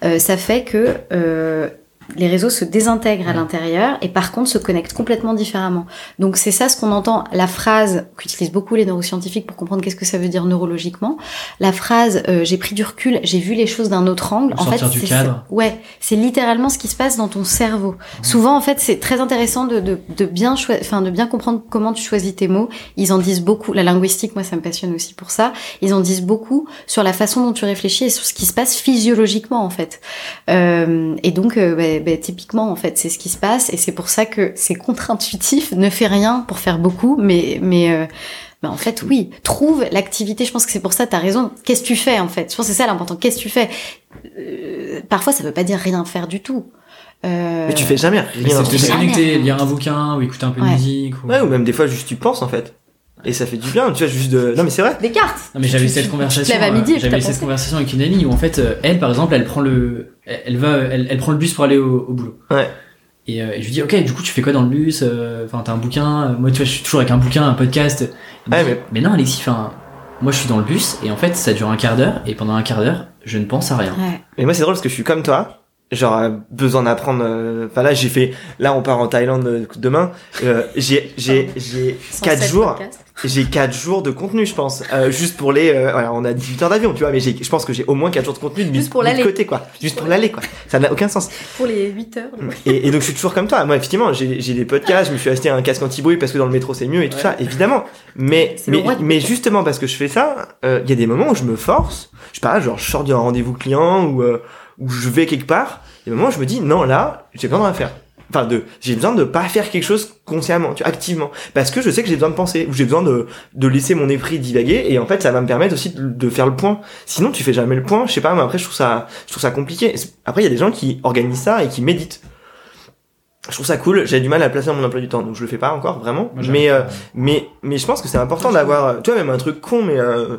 [SPEAKER 2] euh, ça fait que euh, les réseaux se désintègrent à l'intérieur et par contre se connectent complètement différemment. Donc c'est ça ce qu'on entend, la phrase qu'utilisent beaucoup les neuroscientifiques pour comprendre qu'est-ce que ça veut dire neurologiquement. La phrase euh, j'ai pris du recul, j'ai vu les choses d'un autre angle.
[SPEAKER 1] Sortir du
[SPEAKER 2] c'est
[SPEAKER 1] cadre.
[SPEAKER 2] Ouais, c'est littéralement ce qui se passe dans ton cerveau. Souvent, en fait, c'est très intéressant de, de, de bien enfin, de bien comprendre comment tu choisis tes mots. Ils en disent beaucoup. La linguistique, moi, ça me passionne aussi pour ça. Ils en disent beaucoup sur la façon dont tu réfléchis et sur ce qui se passe physiologiquement, en fait. Euh, et donc, euh, bah, bah, typiquement, en fait, c'est ce qui se passe. Et c'est pour ça que c'est contre-intuitif. Ne fais rien pour faire beaucoup, mais, mais, euh, bah, en fait, oui, trouve l'activité. Je pense que c'est pour ça, t'as raison. Qu'est-ce que tu fais, en fait? Je pense que c'est ça l'important. Qu'est-ce que tu fais? Euh, Parfois, ça veut pas dire rien faire du tout. Euh,
[SPEAKER 3] Mais tu fais jamais
[SPEAKER 1] Mais
[SPEAKER 3] rien.
[SPEAKER 1] c'est déconnecter, lire un bouquin ou écouter un peu de musique. Ou...
[SPEAKER 3] Ouais ou même des fois juste tu penses en fait. Et ça fait du bien. Tu vois juste de. Non mais c'est vrai.
[SPEAKER 2] Des cartes
[SPEAKER 1] Non mais j'avais cette conversation.
[SPEAKER 2] Tu te lèves à midi
[SPEAKER 1] euh,
[SPEAKER 2] et
[SPEAKER 1] J'avais cette conversation avec une amie où en fait, euh, elle par exemple, elle prend le, elle va, elle, elle prend le bus pour aller au, au boulot.
[SPEAKER 3] Ouais.
[SPEAKER 1] Et, euh, et je lui dis, ok, du coup, tu fais quoi dans le bus Euh, Enfin, t'as un bouquin. Euh, Moi, tu vois, je suis toujours avec un bouquin, un podcast.
[SPEAKER 3] Ouais,
[SPEAKER 1] dit,
[SPEAKER 3] mais-
[SPEAKER 1] mais non, Alexis, enfin, moi, je suis dans le bus et en fait, ça dure un quart d'heure et pendant un quart d'heure, je ne pense à rien.
[SPEAKER 2] Ouais.
[SPEAKER 3] Mais moi c'est drôle parce que je suis comme toi. Genre besoin d'apprendre. euh, Enfin là j'ai fait. Là on part en Thaïlande demain. Euh, j'ai j'ai j'ai quatre
[SPEAKER 2] 107
[SPEAKER 3] jours.
[SPEAKER 2] podcasts.
[SPEAKER 3] J'ai 4 jours de contenu, je pense. Euh, juste pour les. euh, voilà, on a 18 heures d'avion, tu vois, mais j'ai- je pense que j'ai au moins 4 jours de contenu de
[SPEAKER 2] Juste pour l'aller.
[SPEAKER 3] côté, quoi. Juste pour l'aller, quoi. Ça n'a aucun sens.
[SPEAKER 2] Pour les 8 heures.
[SPEAKER 3] Et, et donc, je suis toujours comme toi. Moi, effectivement, j'ai j'ai des podcasts, je me suis acheté un casque anti-bruit parce que dans le métro c'est mieux et tout
[SPEAKER 1] Ouais.
[SPEAKER 3] ça, évidemment. Mais, mais, mais justement parce que je fais ça, euh, il y a des moments où je me force. Je sais pas, genre, je sors d'un rendez-vous client ou, euh, ou je vais quelque part. Il y a des moments où je me dis, non, là, j'ai rien faire. Enfin, de, j'ai besoin de pas faire quelque chose consciemment, tu vois, activement. Parce que je sais que j'ai besoin de penser, ou j'ai besoin de, de laisser mon esprit divaguer, et en fait, ça va me permettre aussi de, de faire le point. Sinon, tu fais jamais le point, je sais pas, mais après, je trouve ça, je trouve ça compliqué. Après, il y a des gens qui organisent ça et qui méditent. Je trouve ça cool, j'ai du mal à placer dans mon emploi du temps, donc je le fais pas encore, vraiment.
[SPEAKER 1] Moi,
[SPEAKER 3] mais, euh, mais, mais je pense que c'est important d'avoir, tu vois, même un truc con, mais, euh,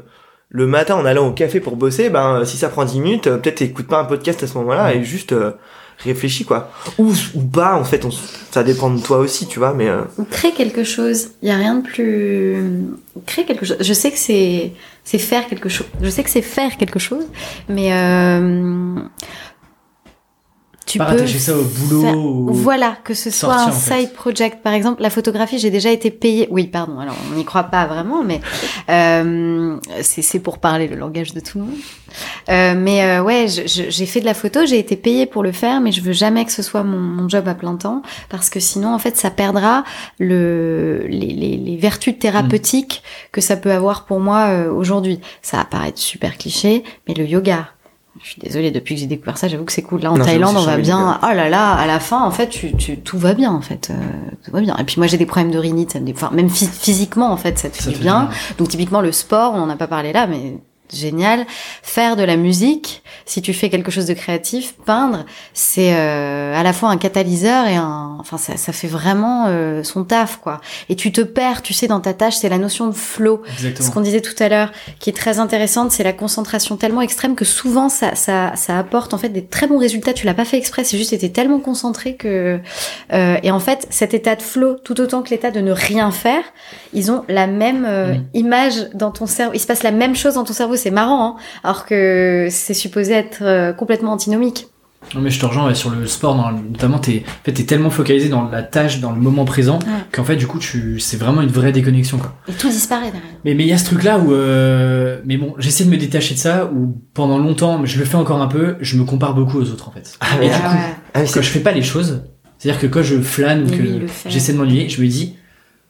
[SPEAKER 3] le matin en allant au café pour bosser, ben, si ça prend 10 minutes, euh, peut-être t'écoutes pas un podcast à ce moment-là et juste, euh, réfléchis, quoi. Ou, ou pas, en fait, on, ça dépend de toi aussi, tu vois, mais, euh,
[SPEAKER 2] crée quelque chose. Il y a rien de plus. Crée quelque chose. Je sais que c'est c'est faire quelque chose. Je sais que c'est faire quelque chose, mais euh, tu
[SPEAKER 1] Pas
[SPEAKER 2] peux.
[SPEAKER 1] ça au boulot. ou-
[SPEAKER 2] Voilà, que ce soit un
[SPEAKER 1] en fait.
[SPEAKER 2] side project, par exemple, la photographie, j'ai déjà été payée. Oui, pardon. Alors, on n'y croit pas vraiment, mais euh, c'est c'est pour parler le langage de tout le monde. Euh, mais euh, ouais, j'ai fait de la photo, j'ai été payée pour le faire, mais je veux jamais que ce soit mon, mon job à plein temps, parce que sinon, en fait, ça perdra le, les, les, les vertus thérapeutiques que ça peut avoir pour moi euh, aujourd'hui. Ça va paraître super cliché, mais le yoga. Je suis désolée, depuis que j'ai découvert ça, j'avoue que c'est cool. Là, en
[SPEAKER 3] Non,
[SPEAKER 2] Thaïlande, on va bien. Oh là là, à la fin, en fait, tu, tu, tout va bien, en fait. Euh, tout va bien. Et puis moi, j'ai des problèmes de rhinite, ça me dé- enfin, même phy- physiquement, en fait, ça te fait
[SPEAKER 1] Ça
[SPEAKER 2] du
[SPEAKER 1] fait
[SPEAKER 2] bien.
[SPEAKER 1] bien.
[SPEAKER 2] Donc typiquement le sport, on n'en a pas parlé là, mais génial. Faire de la musique, Si tu fais quelque chose de créatif, peindre, c'est euh, à la fois un catalyseur et un, enfin ça, ça fait vraiment euh, son taf quoi. Et tu te perds, tu sais, dans ta tâche, c'est la notion de flow.
[SPEAKER 1] Exactement.
[SPEAKER 2] Ce qu'on disait tout à l'heure, qui est très intéressante, c'est la concentration tellement extrême que souvent ça, ça, ça apporte en fait des très bons résultats. Tu l'as pas fait exprès, c'est juste été tellement concentré que euh, et en fait cet état de flow, tout autant que l'état de ne rien faire, ils ont la même euh, image dans ton cerveau. Il se passe la même chose dans ton cerveau, c'est marrant, hein, alors que c'est supposé être euh, complètement antinomique.
[SPEAKER 1] Non mais je te rejoins ouais, sur le sport, dans, notamment t'es en fait, t'es tellement focalisé dans la tâche, dans le moment présent,
[SPEAKER 2] Ouais.
[SPEAKER 1] qu'en fait du coup tu c'est vraiment une vraie déconnexion quoi.
[SPEAKER 2] Et tout disparaît derrière.
[SPEAKER 1] Mais mais il y a ce truc là où euh, mais bon j'essaie de me détacher de ça où pendant longtemps je le fais encore un peu, je me compare beaucoup aux autres en fait.
[SPEAKER 3] Ah,
[SPEAKER 1] Et
[SPEAKER 3] mais
[SPEAKER 1] du
[SPEAKER 3] ah,
[SPEAKER 1] coup,
[SPEAKER 3] Ah, mais
[SPEAKER 1] quand je fais pas les choses, c'est-à-dire que quand je flâne ou
[SPEAKER 2] Mais
[SPEAKER 1] que j'essaie de m'ennuyer, je me dis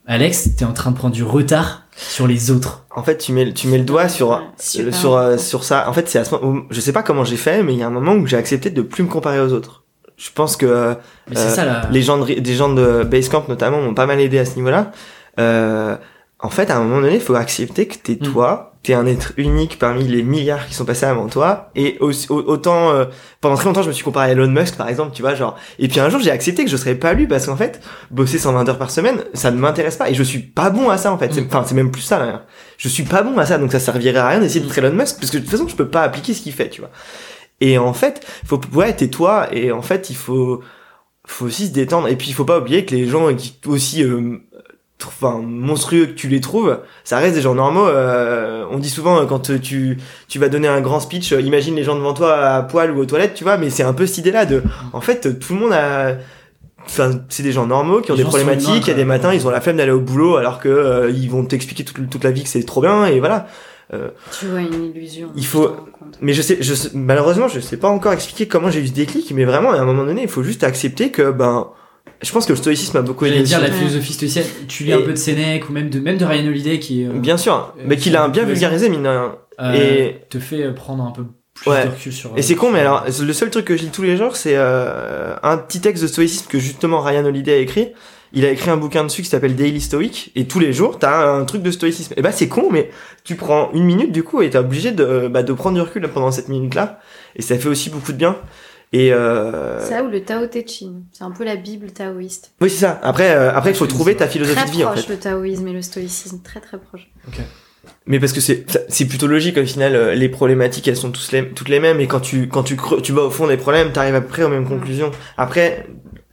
[SPEAKER 1] Alex t'es en train de prendre du retard sur les autres.
[SPEAKER 3] En fait, tu mets, tu mets le doigt sur,
[SPEAKER 2] super
[SPEAKER 3] sur, euh, sur ça. En fait, c'est à ce moment, où- je sais pas comment j'ai fait, mais il y a un moment où j'ai accepté de plus me comparer aux autres. Je pense que euh,
[SPEAKER 1] ça là.
[SPEAKER 3] les gens de, des gens de Basecamp notamment m'ont pas mal aidé à ce niveau-là. Euh, en fait, à un moment donné, il faut accepter que t'es
[SPEAKER 1] Mm.
[SPEAKER 3] toi, t'es un être unique parmi les milliards qui sont passés avant toi. Et aussi- autant, euh, pendant très longtemps, je me suis comparé à Elon Musk, par exemple, tu vois, genre. Et puis un jour, j'ai accepté que je serais pas lui parce qu'en fait, bosser 120 heures par semaine, ça ne m'intéresse pas et je suis pas bon à ça en fait. C'est-
[SPEAKER 1] Mm.
[SPEAKER 3] Enfin, c'est même plus ça. Là. Je suis pas bon à ça, donc ça servirait à rien d'essayer
[SPEAKER 1] Mm.
[SPEAKER 3] d'être Elon Musk parce que de toute façon, je peux pas appliquer ce qu'il fait, tu vois. Et en fait, faut ouais, t'es toi et en fait, il faut faut aussi se détendre et puis il faut pas oublier que les gens qui aussi euh, enfin monstrueux que tu les trouves ça reste des gens normaux euh, on dit souvent euh, quand euh, tu tu vas donner un grand speech euh, imagine les gens devant toi à poil ou aux toilettes tu vois mais c'est un peu cette idée là de en fait tout le monde a Enfin, c'est des gens normaux qui ont
[SPEAKER 1] Les
[SPEAKER 3] des problématiques. Il y a des matins, ils ont la flemme d'aller au boulot, alors que euh, ils vont t'expliquer toute, toute la vie que c'est trop bien. Et voilà.
[SPEAKER 2] Tu vois une illusion.
[SPEAKER 3] Il
[SPEAKER 2] je
[SPEAKER 3] faut-. Mais je sais, je sais- malheureusement, je sais pas encore expliquer comment j'ai eu ce déclic, mais vraiment, à un moment donné, il faut juste accepter que, ben, je pense que le stoïcisme a beaucoup aidé.
[SPEAKER 1] Dire la philosophie stoïcienne, tu lis
[SPEAKER 3] Et-
[SPEAKER 1] un peu de Sénèque ou même de même de Ryan Holiday qui euh,
[SPEAKER 3] Bien sûr,
[SPEAKER 1] Euh,
[SPEAKER 3] mais qu'il a un bien vulgarisé, mine de rien.
[SPEAKER 1] euh,
[SPEAKER 3] et-
[SPEAKER 1] te fait prendre un peu plus
[SPEAKER 3] Ouais.
[SPEAKER 1] de recul sur.
[SPEAKER 3] Et c'est con, mais alors, le seul truc que je lis tous les jours, c'est euh, un petit texte de stoïcisme que justement Ryan Holiday a écrit. Il a écrit un bouquin dessus qui s'appelle Daily Stoic, et tous les jours, t'as un truc de stoïcisme. Et bah, c'est con, mais tu prends une minute du coup, et t'es obligé de, bah, de prendre du recul pendant cette minute-là. Et ça fait aussi beaucoup de bien. Et euh...
[SPEAKER 2] Ça ou le Tao Te Ching. C'est un peu la Bible taoïste.
[SPEAKER 3] oui, c'est ça. Après, euh, après, il faut trouver ta philosophie
[SPEAKER 2] Très
[SPEAKER 3] de vie, en
[SPEAKER 2] proche
[SPEAKER 3] fait.
[SPEAKER 2] le taoïsme et le stoïcisme, très très proche.
[SPEAKER 3] Mais parce que c'est c'est plutôt logique au final euh, les problématiques elles sont tous les, toutes les mêmes et quand tu quand tu creux- tu vas au fond des problèmes t'arrives à peu près aux mêmes conclusions. Après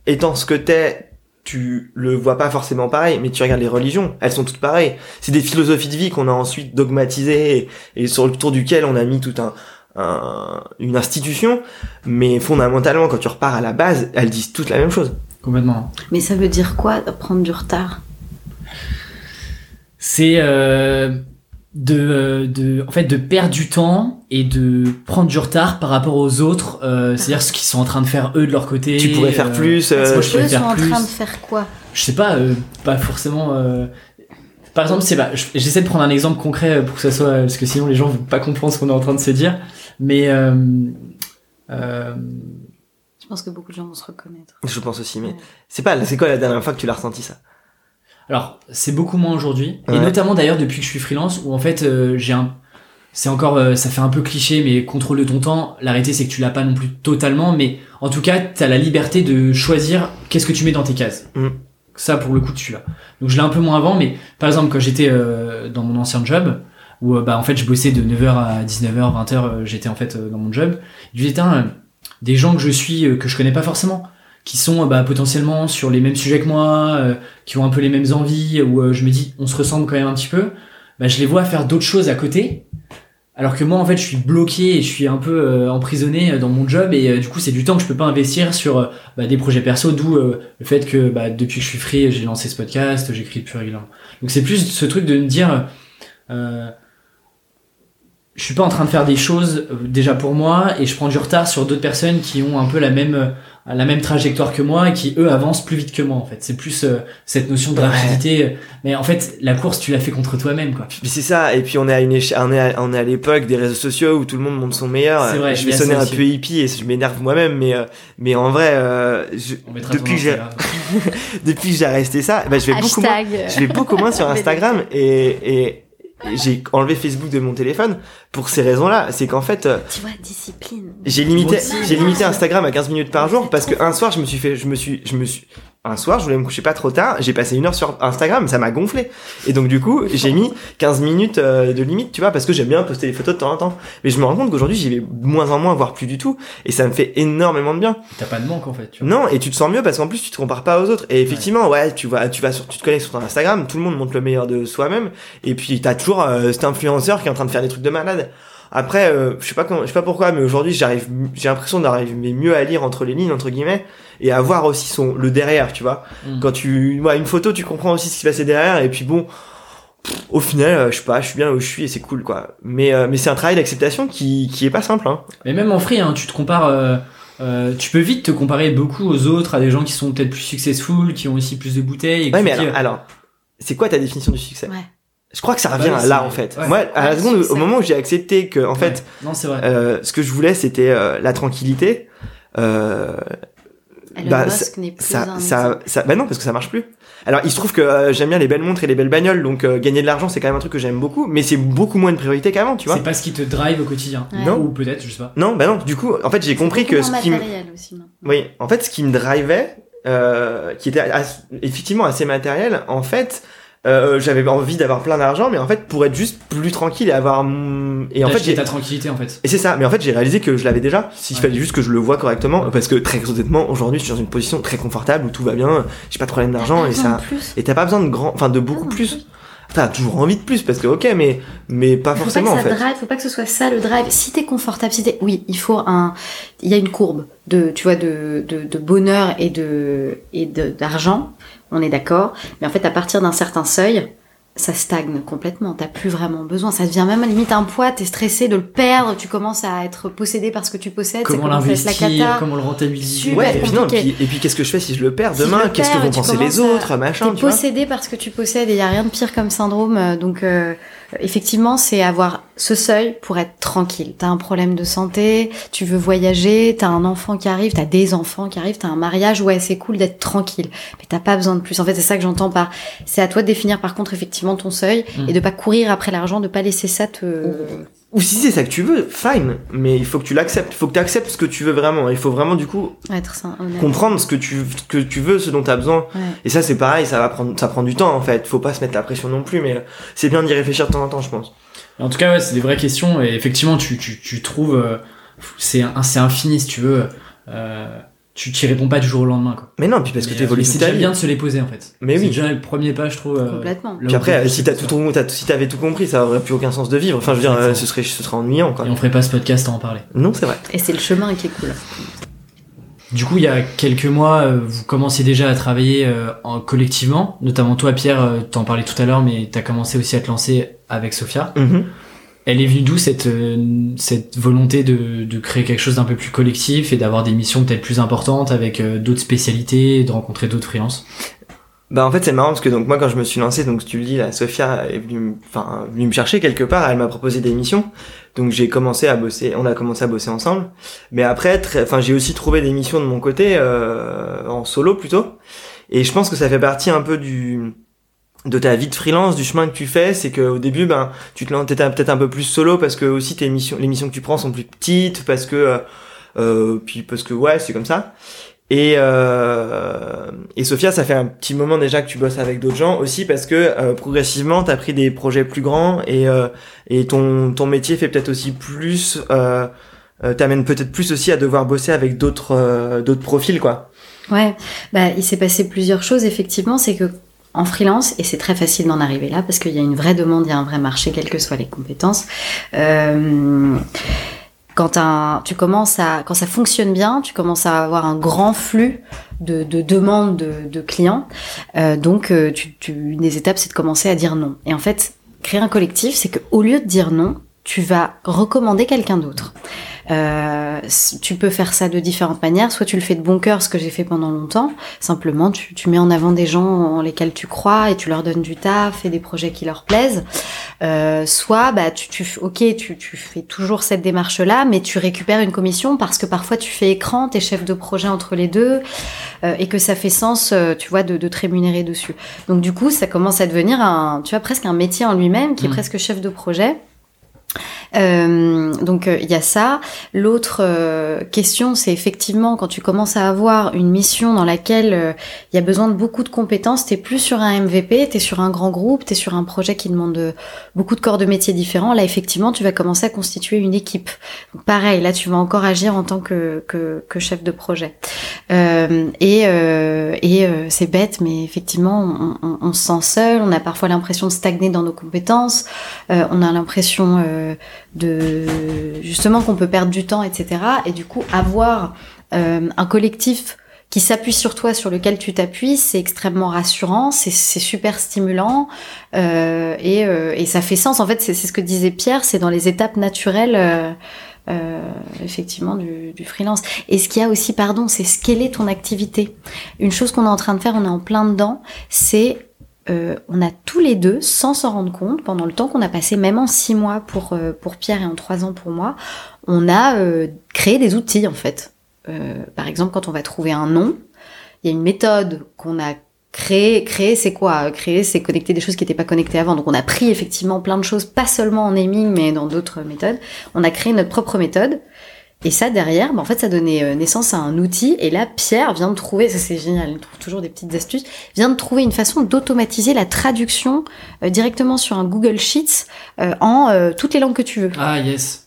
[SPEAKER 3] étant ce que t'es tu le vois pas forcément pareil mais tu regardes les religions elles sont toutes pareilles. C'est des philosophies de vie qu'on a ensuite dogmatisées et, et sur le tour duquel on a mis tout un un- une institution mais fondamentalement quand tu repars à la base elles disent toutes la même chose.
[SPEAKER 1] Complètement.
[SPEAKER 2] Mais ça veut dire quoi prendre du retard?
[SPEAKER 1] C'est euh, de, euh, de, en fait, de perdre du temps et de prendre du retard par rapport aux autres. euh, C'est-à-dire ce qu'ils sont en train de faire eux de leur côté.
[SPEAKER 3] tu pourrais faire
[SPEAKER 1] euh,
[SPEAKER 3] plus euh,
[SPEAKER 1] moi, je pourrais
[SPEAKER 2] Eux
[SPEAKER 1] faire
[SPEAKER 2] sont en
[SPEAKER 1] plus.
[SPEAKER 2] train de faire quoi?
[SPEAKER 1] Je sais pas, euh, pas forcément. euh, Par exemple, c'est pas. je- J'essaie de prendre un exemple concret pour que ça soit, parce que sinon les gens vont pas comprendre ce qu'on est en train de se dire. Mais euh, euh,
[SPEAKER 2] Je pense que beaucoup de gens vont se reconnaître.
[SPEAKER 3] je pense aussi mais
[SPEAKER 2] Ouais.
[SPEAKER 3] c'est pas c'est quoi la dernière fois que tu l'as ressenti ça?
[SPEAKER 1] Alors c'est beaucoup moins aujourd'hui, et notamment d'ailleurs depuis que je suis freelance, où en fait euh, j'ai un, c'est encore, euh, ça fait un peu cliché, mais contrôle de ton temps. La réalité c'est que tu l'as pas non plus totalement, mais en tout cas t'as la liberté de choisir qu'est-ce que tu mets dans tes cases.
[SPEAKER 3] Mm.
[SPEAKER 1] Ça pour le coup tu l'as. Donc je l'ai un peu moins avant, mais par exemple quand j'étais euh, dans mon ancien job, où euh, bah en fait je bossais de 9h à 19h, 20h, euh, j'étais en fait euh, dans mon job. Tiens, euh, des gens que je suis que je connais pas forcément, qui sont bah, potentiellement sur les mêmes sujets que moi, qui ont un peu les mêmes envies, où je me dis on se ressemble quand même un petit peu. Bah je les vois faire d'autres choses à côté. Alors que moi, en fait, je suis bloqué et je suis un peu emprisonné dans mon job et du coup, c'est du temps que je peux pas investir sur bah, des projets perso, d'où le fait que bah, depuis que je suis free, j'ai lancé ce podcast, j'écris plus régulièrement. Donc c'est plus ce truc de me dire, je suis pas en train de faire des choses euh, déjà pour moi et je prends du retard sur d'autres personnes qui ont un peu la même euh, la même trajectoire que moi et qui eux avancent plus vite que moi en fait. C'est plus euh, cette notion de
[SPEAKER 3] Ouais.
[SPEAKER 1] rapidité. Mais en fait, la course, tu l'as fait contre toi-même quoi.
[SPEAKER 3] Mais c'est ça, et puis on est à une on est à, on est à l'époque des réseaux sociaux où tout le monde montre son meilleur.
[SPEAKER 1] C'est vrai,
[SPEAKER 3] je vais sonner un peu hippie et je m'énerve moi-même, mais euh, mais en vrai, euh, je-
[SPEAKER 1] On mettra
[SPEAKER 3] depuis que j'ai
[SPEAKER 1] Instagram.
[SPEAKER 3] depuis que j'ai resté ça, bah, je vais beaucoup moins, je vais beaucoup moins sur Instagram et et j'ai enlevé Facebook de mon téléphone pour ces raisons-là. C'est qu'en fait, euh,
[SPEAKER 2] Tu vois, discipline.
[SPEAKER 3] j'ai limité, j'ai limité Instagram à 15 minutes par jour parce que un soir, je me suis fait, je me suis, je me suis, un soir, je voulais me coucher pas trop tard, j'ai passé une heure sur Instagram, ça m'a gonflé. Et donc, du coup, j'ai mis 15 minutes euh, de limite, tu vois, parce que j'aime bien poster des photos de temps en temps. Mais je me rends compte qu'aujourd'hui, j'y vais de moins en moins, voire plus du tout. Et ça me fait énormément de bien.
[SPEAKER 1] T'as pas de manque en fait. Tu vois.
[SPEAKER 3] Non, et tu te sens mieux parce qu'en plus tu te compares pas aux autres. Et effectivement, ouais, tu vois, tu vas sur, tu te connectes sur ton Instagram, tout le monde montre le meilleur de soi-même, et puis t'as toujours euh, cet influenceur qui est en train de faire des trucs de malade. Après, euh, je sais pas comment, je sais pas pourquoi, mais aujourd'hui j'arrive, j'ai l'impression d'arriver mieux à lire entre les lignes entre guillemets et à voir aussi son le derrière, tu vois.
[SPEAKER 1] Mm.
[SPEAKER 3] Quand tu vois une photo, tu comprends aussi ce qui se passait derrière, et puis bon. pff, Au final, euh, je sais pas, je suis bien là où je suis et c'est cool quoi. Mais euh, mais c'est un travail d'acceptation qui qui est pas simple hein.
[SPEAKER 1] Mais même en free, hein, tu te compares. euh, euh, tu peux vite te comparer beaucoup aux autres, à des gens qui sont peut-être plus successful, qui ont aussi plus de bouteilles. et
[SPEAKER 3] Ouais, mais
[SPEAKER 1] dis,
[SPEAKER 3] alors, alors c'est quoi ta définition du succès?
[SPEAKER 2] Ouais.
[SPEAKER 3] Je crois que ça
[SPEAKER 1] Bah
[SPEAKER 3] revient
[SPEAKER 1] oui,
[SPEAKER 3] à
[SPEAKER 1] c'est-
[SPEAKER 3] là en fait.
[SPEAKER 1] ouais.
[SPEAKER 3] Moi, à la seconde, au moment où j'ai accepté que, en
[SPEAKER 1] ouais.
[SPEAKER 3] fait,
[SPEAKER 1] Non, c'est vrai.
[SPEAKER 3] euh, ce que je voulais, c'était euh, la tranquillité. Euh,
[SPEAKER 2] Elon
[SPEAKER 3] bah,
[SPEAKER 2] Musk n'est plus
[SPEAKER 3] ça,
[SPEAKER 2] un
[SPEAKER 3] ça, bah non, parce que ça marche plus. Alors, il se trouve que euh, j'aime bien les belles montres et les belles bagnoles, donc euh, gagner de l'argent, c'est quand même un truc que j'aime beaucoup, mais c'est beaucoup moins une priorité qu'avant, tu vois.
[SPEAKER 1] C'est pas ce qui te drive au quotidien.
[SPEAKER 2] Ouais.
[SPEAKER 3] Non.
[SPEAKER 1] Ou peut-être, je sais pas.
[SPEAKER 3] Non, bah non. Du coup, en fait, j'ai compris que ce qui me,
[SPEAKER 2] matériel aussi maintenant.
[SPEAKER 3] oui, en fait, ce qui me drivait, euh, qui était as- effectivement assez matériel, en fait, euh, j'avais envie d'avoir plein d'argent, mais en fait, pour être juste plus tranquille et avoir, et en fait, j'ai
[SPEAKER 1] ta tranquillité en fait.
[SPEAKER 3] Et c'est ça, mais en fait j'ai réalisé que je l'avais déjà, s'il
[SPEAKER 1] Ouais.
[SPEAKER 3] fallait juste que je le vois correctement, parce que très honnêtement, aujourd'hui je suis dans une position très confortable où tout va bien, j'ai pas de problème d'argent et
[SPEAKER 2] pas
[SPEAKER 3] ça... Et t'as pas besoin de grand... Enfin de beaucoup
[SPEAKER 2] non,
[SPEAKER 3] plus. T'as toujours envie de plus, parce que ok, mais, mais pas
[SPEAKER 2] Faut pas
[SPEAKER 3] forcément
[SPEAKER 2] que
[SPEAKER 3] en
[SPEAKER 2] ça
[SPEAKER 3] fait.
[SPEAKER 2] drive, faut pas que ce soit ça le drive. Si t'es confortable, si t'es, oui, il faut un, il y a une courbe de, tu vois, de, de, de bonheur et de, et de, d'argent. On est d'accord. Mais en fait, à partir d'un certain seuil, ça stagne complètement. T'as plus vraiment besoin. Ça devient même à limite un poids. T'es stressé de le perdre. Tu commences à être possédé par ce que tu possèdes.
[SPEAKER 1] Comment l'investir, comment le rentabiliser.
[SPEAKER 3] Ouais, et puis non, et puis, et puis qu'est-ce que je fais si je le perds demain? Qu'est-ce que vont penser les
[SPEAKER 2] à-
[SPEAKER 3] autres, machin,
[SPEAKER 2] T'es possédé par ce que tu possèdes et il y a rien de pire comme syndrome. euh, Donc euh, effectivement, c'est avoir ce seuil pour être tranquille. T'as un problème de santé, tu veux voyager, t'as un enfant qui arrive, t'as des enfants qui arrivent, t'as un mariage, ouais, c'est cool d'être tranquille. Mais t'as pas besoin de plus. En fait, c'est ça que j'entends par. C'est à toi de définir par contre effectivement ton seuil
[SPEAKER 1] Mm.
[SPEAKER 2] et de pas courir après l'argent, de pas laisser ça te.
[SPEAKER 3] Ou si c'est ça que tu veux, fine, mais il faut que tu l'acceptes, il faut que tu acceptes ce que tu veux vraiment, il faut vraiment du coup
[SPEAKER 2] être ça, honnête.
[SPEAKER 3] comprendre ce que tu, ce que tu veux, ce dont tu as besoin.
[SPEAKER 2] Ouais.
[SPEAKER 3] Et ça, c'est pareil, ça va prendre, ça prend du temps, en fait. Faut pas se mettre la pression non plus, mais c'est bien d'y réfléchir de temps en temps, je pense.
[SPEAKER 1] En tout cas, ouais, c'est des vraies questions et effectivement, tu, tu, tu trouves, euh, c'est c'est infini si tu veux. Euh, tu t'y réponds pas du jour au lendemain. Quoi.
[SPEAKER 3] Mais non, puis parce que tu évolues vie.
[SPEAKER 1] bien de se les poser en fait.
[SPEAKER 3] Mais
[SPEAKER 1] c'est
[SPEAKER 3] oui.
[SPEAKER 1] déjà le premier pas, je trouve. euh,
[SPEAKER 2] Complètement.
[SPEAKER 3] Puis après, si t'as tout, ton- t'as- si t'avais tout compris, ça aurait plus aucun sens de vivre. Enfin, je veux dire, euh, ce serait, ce serait ennuyant, quoi.
[SPEAKER 1] Et on ferait pas ce podcast à en parler.
[SPEAKER 3] Non, c'est vrai.
[SPEAKER 2] Et c'est le chemin qui est cool.
[SPEAKER 1] Du coup, il y a quelques mois, euh, vous commenciez déjà à travailler euh, en, collectivement. Notamment toi, Pierre, euh, t'en parlais tout à l'heure, mais t'as commencé aussi à te lancer avec Sophia.
[SPEAKER 3] Mhm.
[SPEAKER 1] Elle est venue d'où cette, euh, cette volonté de, de créer quelque chose d'un peu plus collectif et d'avoir des missions peut-être plus importantes avec euh, d'autres spécialités, de rencontrer d'autres freelances?
[SPEAKER 3] Bah, en fait, c'est marrant parce que donc, moi, quand je me suis lancé, donc, tu le dis, la Sophia est venue, me- enfin, venue me chercher quelque part, elle m'a proposé des missions. Donc, j'ai commencé à bosser, on a commencé à bosser ensemble. Mais après, enfin, j'ai aussi trouvé des missions de mon côté, euh, en solo plutôt. Et je pense que ça fait partie un peu du, de ta vie de freelance, du chemin que tu fais, c'est qu'au début, ben, tu te lances peut-être un peu plus solo parce que aussi tes missions, les missions que tu prends sont plus petites, parce que, euh, euh, puis parce que ouais, c'est comme ça. Et, euh, et Sophia, ça fait un petit moment déjà que tu bosses avec d'autres gens aussi parce que euh, progressivement, t'as pris des projets plus grands et, euh, et ton, ton métier fait peut-être aussi plus, euh, euh, t'amène peut-être plus aussi à devoir bosser avec d'autres d'autres profils quoi.
[SPEAKER 2] Ouais, bah, il s'est passé plusieurs choses effectivement. C'est que en freelance, et c'est très facile d'en arriver là parce qu'il y a une vraie demande, il y a un vrai marché, quelles que soient les compétences. Euh, quand ça fonctionne bien, tu commences à avoir un grand flux de, de demandes de, clients. Euh, donc, euh, une des étapes, c'est de commencer à dire non. Et en fait, créer un collectif, c'est que au lieu de dire non, tu vas recommander quelqu'un d'autre. Euh, tu peux faire ça de différentes manières. Soit tu le fais de bon cœur, ce que j'ai fait pendant longtemps. Simplement, tu, tu, mets en avant des gens en lesquels tu crois et tu leur donnes du taf et des projets qui leur plaisent. Euh, soit, bah, tu, tu, ok, tu, tu fais toujours cette démarche-là, mais tu récupères une commission parce que parfois tu fais écran, t'es chef de projet entre les deux euh, et que ça fait sens, euh, tu vois, de, de te rémunérer dessus. Donc du coup, ça commence à devenir un, tu vois, presque un métier en lui-même qui est
[SPEAKER 1] Mm.
[SPEAKER 2] presque chef de projet. Euh, donc il y a ça. L'autre euh, question, c'est effectivement quand tu commences à avoir une mission dans laquelle il y a besoin de beaucoup de compétences, t'es plus sur un MVP, t'es sur un grand groupe, t'es sur un projet qui demande euh, beaucoup de corps de métier différents. Là, effectivement, tu vas commencer à constituer une équipe. Pareil, là, tu vas encore agir en tant que, que, que chef de projet. Euh, et euh, et euh, c'est bête, mais effectivement, on, on, on, se sent seul. On a parfois l'impression de stagner dans nos compétences. Euh, on a l'impression euh, de justement qu'on peut perdre du temps, etc. Et du coup, avoir euh, un collectif qui s'appuie sur toi, sur lequel tu t'appuies, c'est extrêmement rassurant, c'est super stimulant euh, et, euh, et, ça fait sens. En fait, c'est ce que disait Pierre, c'est dans les étapes naturelles. Euh, euh, effectivement du, du, freelance. Et ce qu'il y a aussi, pardon, c'est scaler ton activité. Une chose qu'on est en train de faire, on est en plein dedans, c'est euh, on a tous les deux, sans s'en rendre compte, pendant le temps qu'on a passé, même en six mois pour, euh, pour Pierre et en trois ans pour moi, on a euh, créé des outils en fait. Euh, par exemple, quand on va trouver un nom, il y a une méthode qu'on a créée. Créer, c'est quoi? Créer, c'est connecter des choses qui n'étaient pas connectées avant. Donc on a pris effectivement plein de choses, pas seulement en naming, mais dans d'autres méthodes. On a créé notre propre méthode. Et ça, derrière, bah, en fait, ça donnait euh, naissance à un outil. Et là, Pierre vient de trouver, ça c'est génial, il trouve toujours des petites astuces, vient de trouver une façon d'automatiser la traduction euh, directement sur un Google Sheets euh, en toutes les langues que tu veux.
[SPEAKER 1] Ah, yes.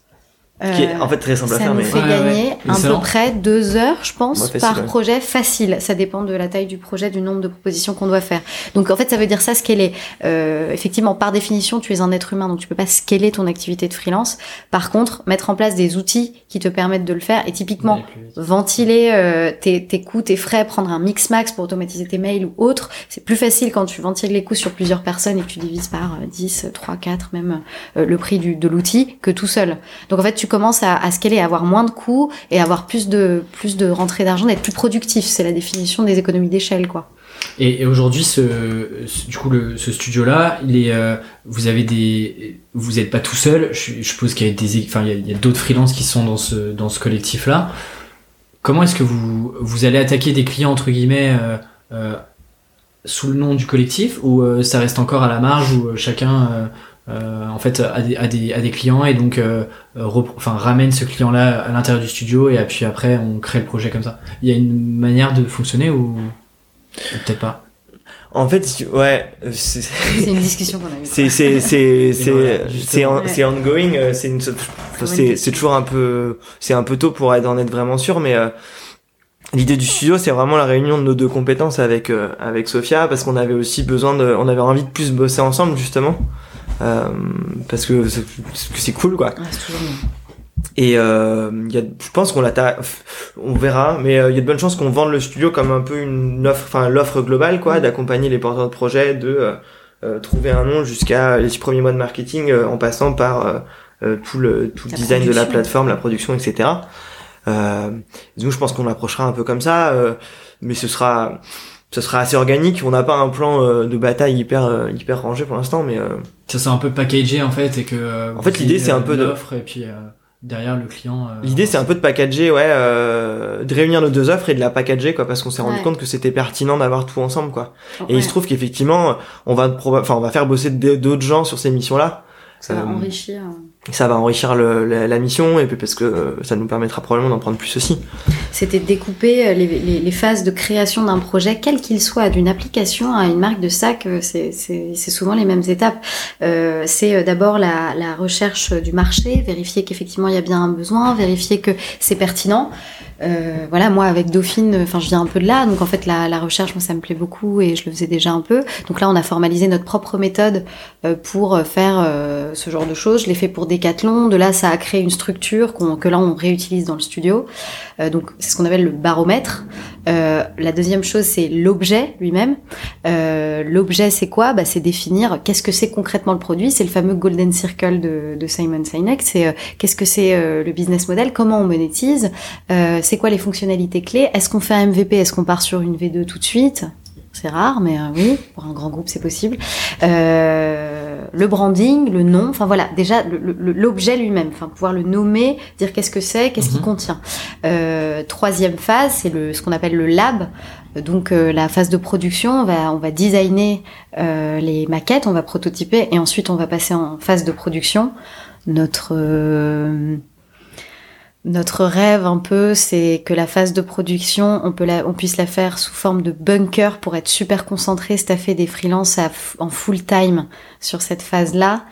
[SPEAKER 3] Qui est en fait très simple à
[SPEAKER 2] ça
[SPEAKER 3] faire.
[SPEAKER 2] nous
[SPEAKER 3] mais...
[SPEAKER 2] fait
[SPEAKER 1] Ouais,
[SPEAKER 2] gagner
[SPEAKER 1] ouais.
[SPEAKER 2] à peu près deux heures, je pense, par
[SPEAKER 3] ouais.
[SPEAKER 2] projet facile. Ça dépend de la taille du projet, du nombre de propositions qu'on doit faire. Donc en fait, ça veut dire ça, scaler. Euh, effectivement, par définition, tu es un être humain, donc tu peux pas scaler ton activité de freelance. Par contre, mettre en place des outils qui te permettent de le faire. Et typiquement, ventiler euh, tes, tes coûts, tes frais, prendre un mix max pour automatiser tes mails ou autre, c'est plus facile quand tu ventiles les coûts sur plusieurs personnes et que tu divises par euh, 10, 3, 4 même euh, le prix du, de l'outil que tout seul. Donc en fait, tu commences à, à scaler, à avoir moins de coûts et avoir plus de plus de rentrée d'argent, d'être plus productif. C'est la définition des économies d'échelle, quoi.
[SPEAKER 1] Et, aujourd'hui, ce, du coup, ce studio-là, euh, vous avez des, vous n'êtes pas tout seul. Je, suppose qu'il y a des, enfin, il y a, d'autres freelances qui sont dans ce, dans ce collectif-là. Comment est-ce que vous, vous allez attaquer des clients entre guillemets euh, euh, sous le nom du collectif ou euh, ça reste encore à la marge où chacun, euh, en fait, a des, a des, a des clients et donc, euh, euh, enfin, ramène ce client-là à l'intérieur du studio et puis après on crée le projet comme ça. Il y a une manière de fonctionner ou ou peut-être pas?
[SPEAKER 3] En fait, ouais, c'est
[SPEAKER 2] C'est une discussion qu'on a eue.
[SPEAKER 3] c'est c'est c'est c'est c'est ongoing. euh, C'est une c'est c'est toujours un peu c'est un peu tôt pour être- en être vraiment sûr, mais euh, L'idée du studio, c'est vraiment la réunion de nos deux compétences avec euh, avec Sophia, parce qu'on avait aussi besoin de, on avait envie de plus bosser ensemble justement, parce que c'est parce que c'est cool quoi.
[SPEAKER 2] Ouais, c'est toujours mieux.
[SPEAKER 3] Et euh, il y a, je pense qu'on on verra, mais euh, il y a de bonnes chances qu'on vende le studio comme un peu une offre, enfin l'offre globale quoi,
[SPEAKER 2] Mm.
[SPEAKER 3] d'accompagner les porteurs de projet, de euh, euh, trouver un nom jusqu'à les six premiers mois de marketing, euh, en passant par euh, euh, tout le tout le
[SPEAKER 2] La
[SPEAKER 3] design de la plateforme, la production, etc. Euh, nous, je pense qu'on l'approchera un peu comme ça, euh, mais ce sera ce sera assez organique. On n'a pas un plan euh, de bataille hyper euh, hyper rangé pour l'instant, mais euh,
[SPEAKER 1] Ça c'est un peu packagé en fait et que. euh,
[SPEAKER 3] En fait, l'idée, c'est un
[SPEAKER 1] euh,
[SPEAKER 3] peu de-
[SPEAKER 1] l'offre et puis euh, derrière le client. euh,
[SPEAKER 3] L'idée c'est un peu de packager, ouais, euh, de réunir nos deux offres et de la packager quoi, parce qu'on s'est rendu
[SPEAKER 2] Ouais.
[SPEAKER 3] compte que c'était pertinent d'avoir tout ensemble quoi. Et
[SPEAKER 2] Ouais,
[SPEAKER 3] il se trouve qu'effectivement, on va enfin on va faire bosser d'autres gens sur ces missions là.
[SPEAKER 2] ça va
[SPEAKER 3] euh,
[SPEAKER 2] enrichir.
[SPEAKER 3] Ça va enrichir le- la, la mission et puis parce que euh, ça nous permettra probablement d'en prendre plus aussi.
[SPEAKER 2] C'était découper euh, les, phases de création d'un projet, quel qu'il soit, d'une application à une marque de sac, euh, c'est- souvent les mêmes étapes. Euh, c'est d'abord la, la recherche du marché, vérifier qu'effectivement il y a bien un besoin, vérifier que c'est pertinent. Euh, voilà, moi avec Dauphine, enfin je viens un peu de là, donc en fait la, recherche, moi ça me plaît beaucoup et je le faisais déjà un peu. Donc là on a formalisé notre propre méthode euh, pour euh, faire ce genre de choses. Je l'ai fait pour Decathlon, de là ça a créé une structure qu'on- que là on réutilise dans le studio. Donc c'est ce qu'on appelle le baromètre. Euh, la deuxième chose, c'est l'objet lui-même. Euh, l'objet, c'est quoi? Bah, C'est définir qu'est-ce que c'est concrètement le produit. C'est le fameux Golden Circle de, Simon Sinek. C'est euh, qu'est-ce que c'est le business model, comment on monétise, c'est quoi les fonctionnalités clés, est-ce qu'on fait un MVP, est-ce qu'on part sur une V2 tout de suite? C'est rare, mais oui, pour un grand groupe, c'est possible. Le branding, le nom, enfin voilà, déjà l'objet lui-même, enfin pouvoir le nommer, dire qu'est-ce que c'est, qu'est-ce qu'il
[SPEAKER 1] Mhm.
[SPEAKER 2] contient. Euh, troisième phase, c'est le ce qu'on appelle le lab. Donc euh, la phase de production, on va on va designer euh, les maquettes, on va prototyper et ensuite on va passer en phase de production. Notre euh, notre rêve un peu, c'est que la phase de production, on peut la, on puisse la faire sous forme de bunker pour être super concentré, staffer des freelances à en full time sur cette phase-là,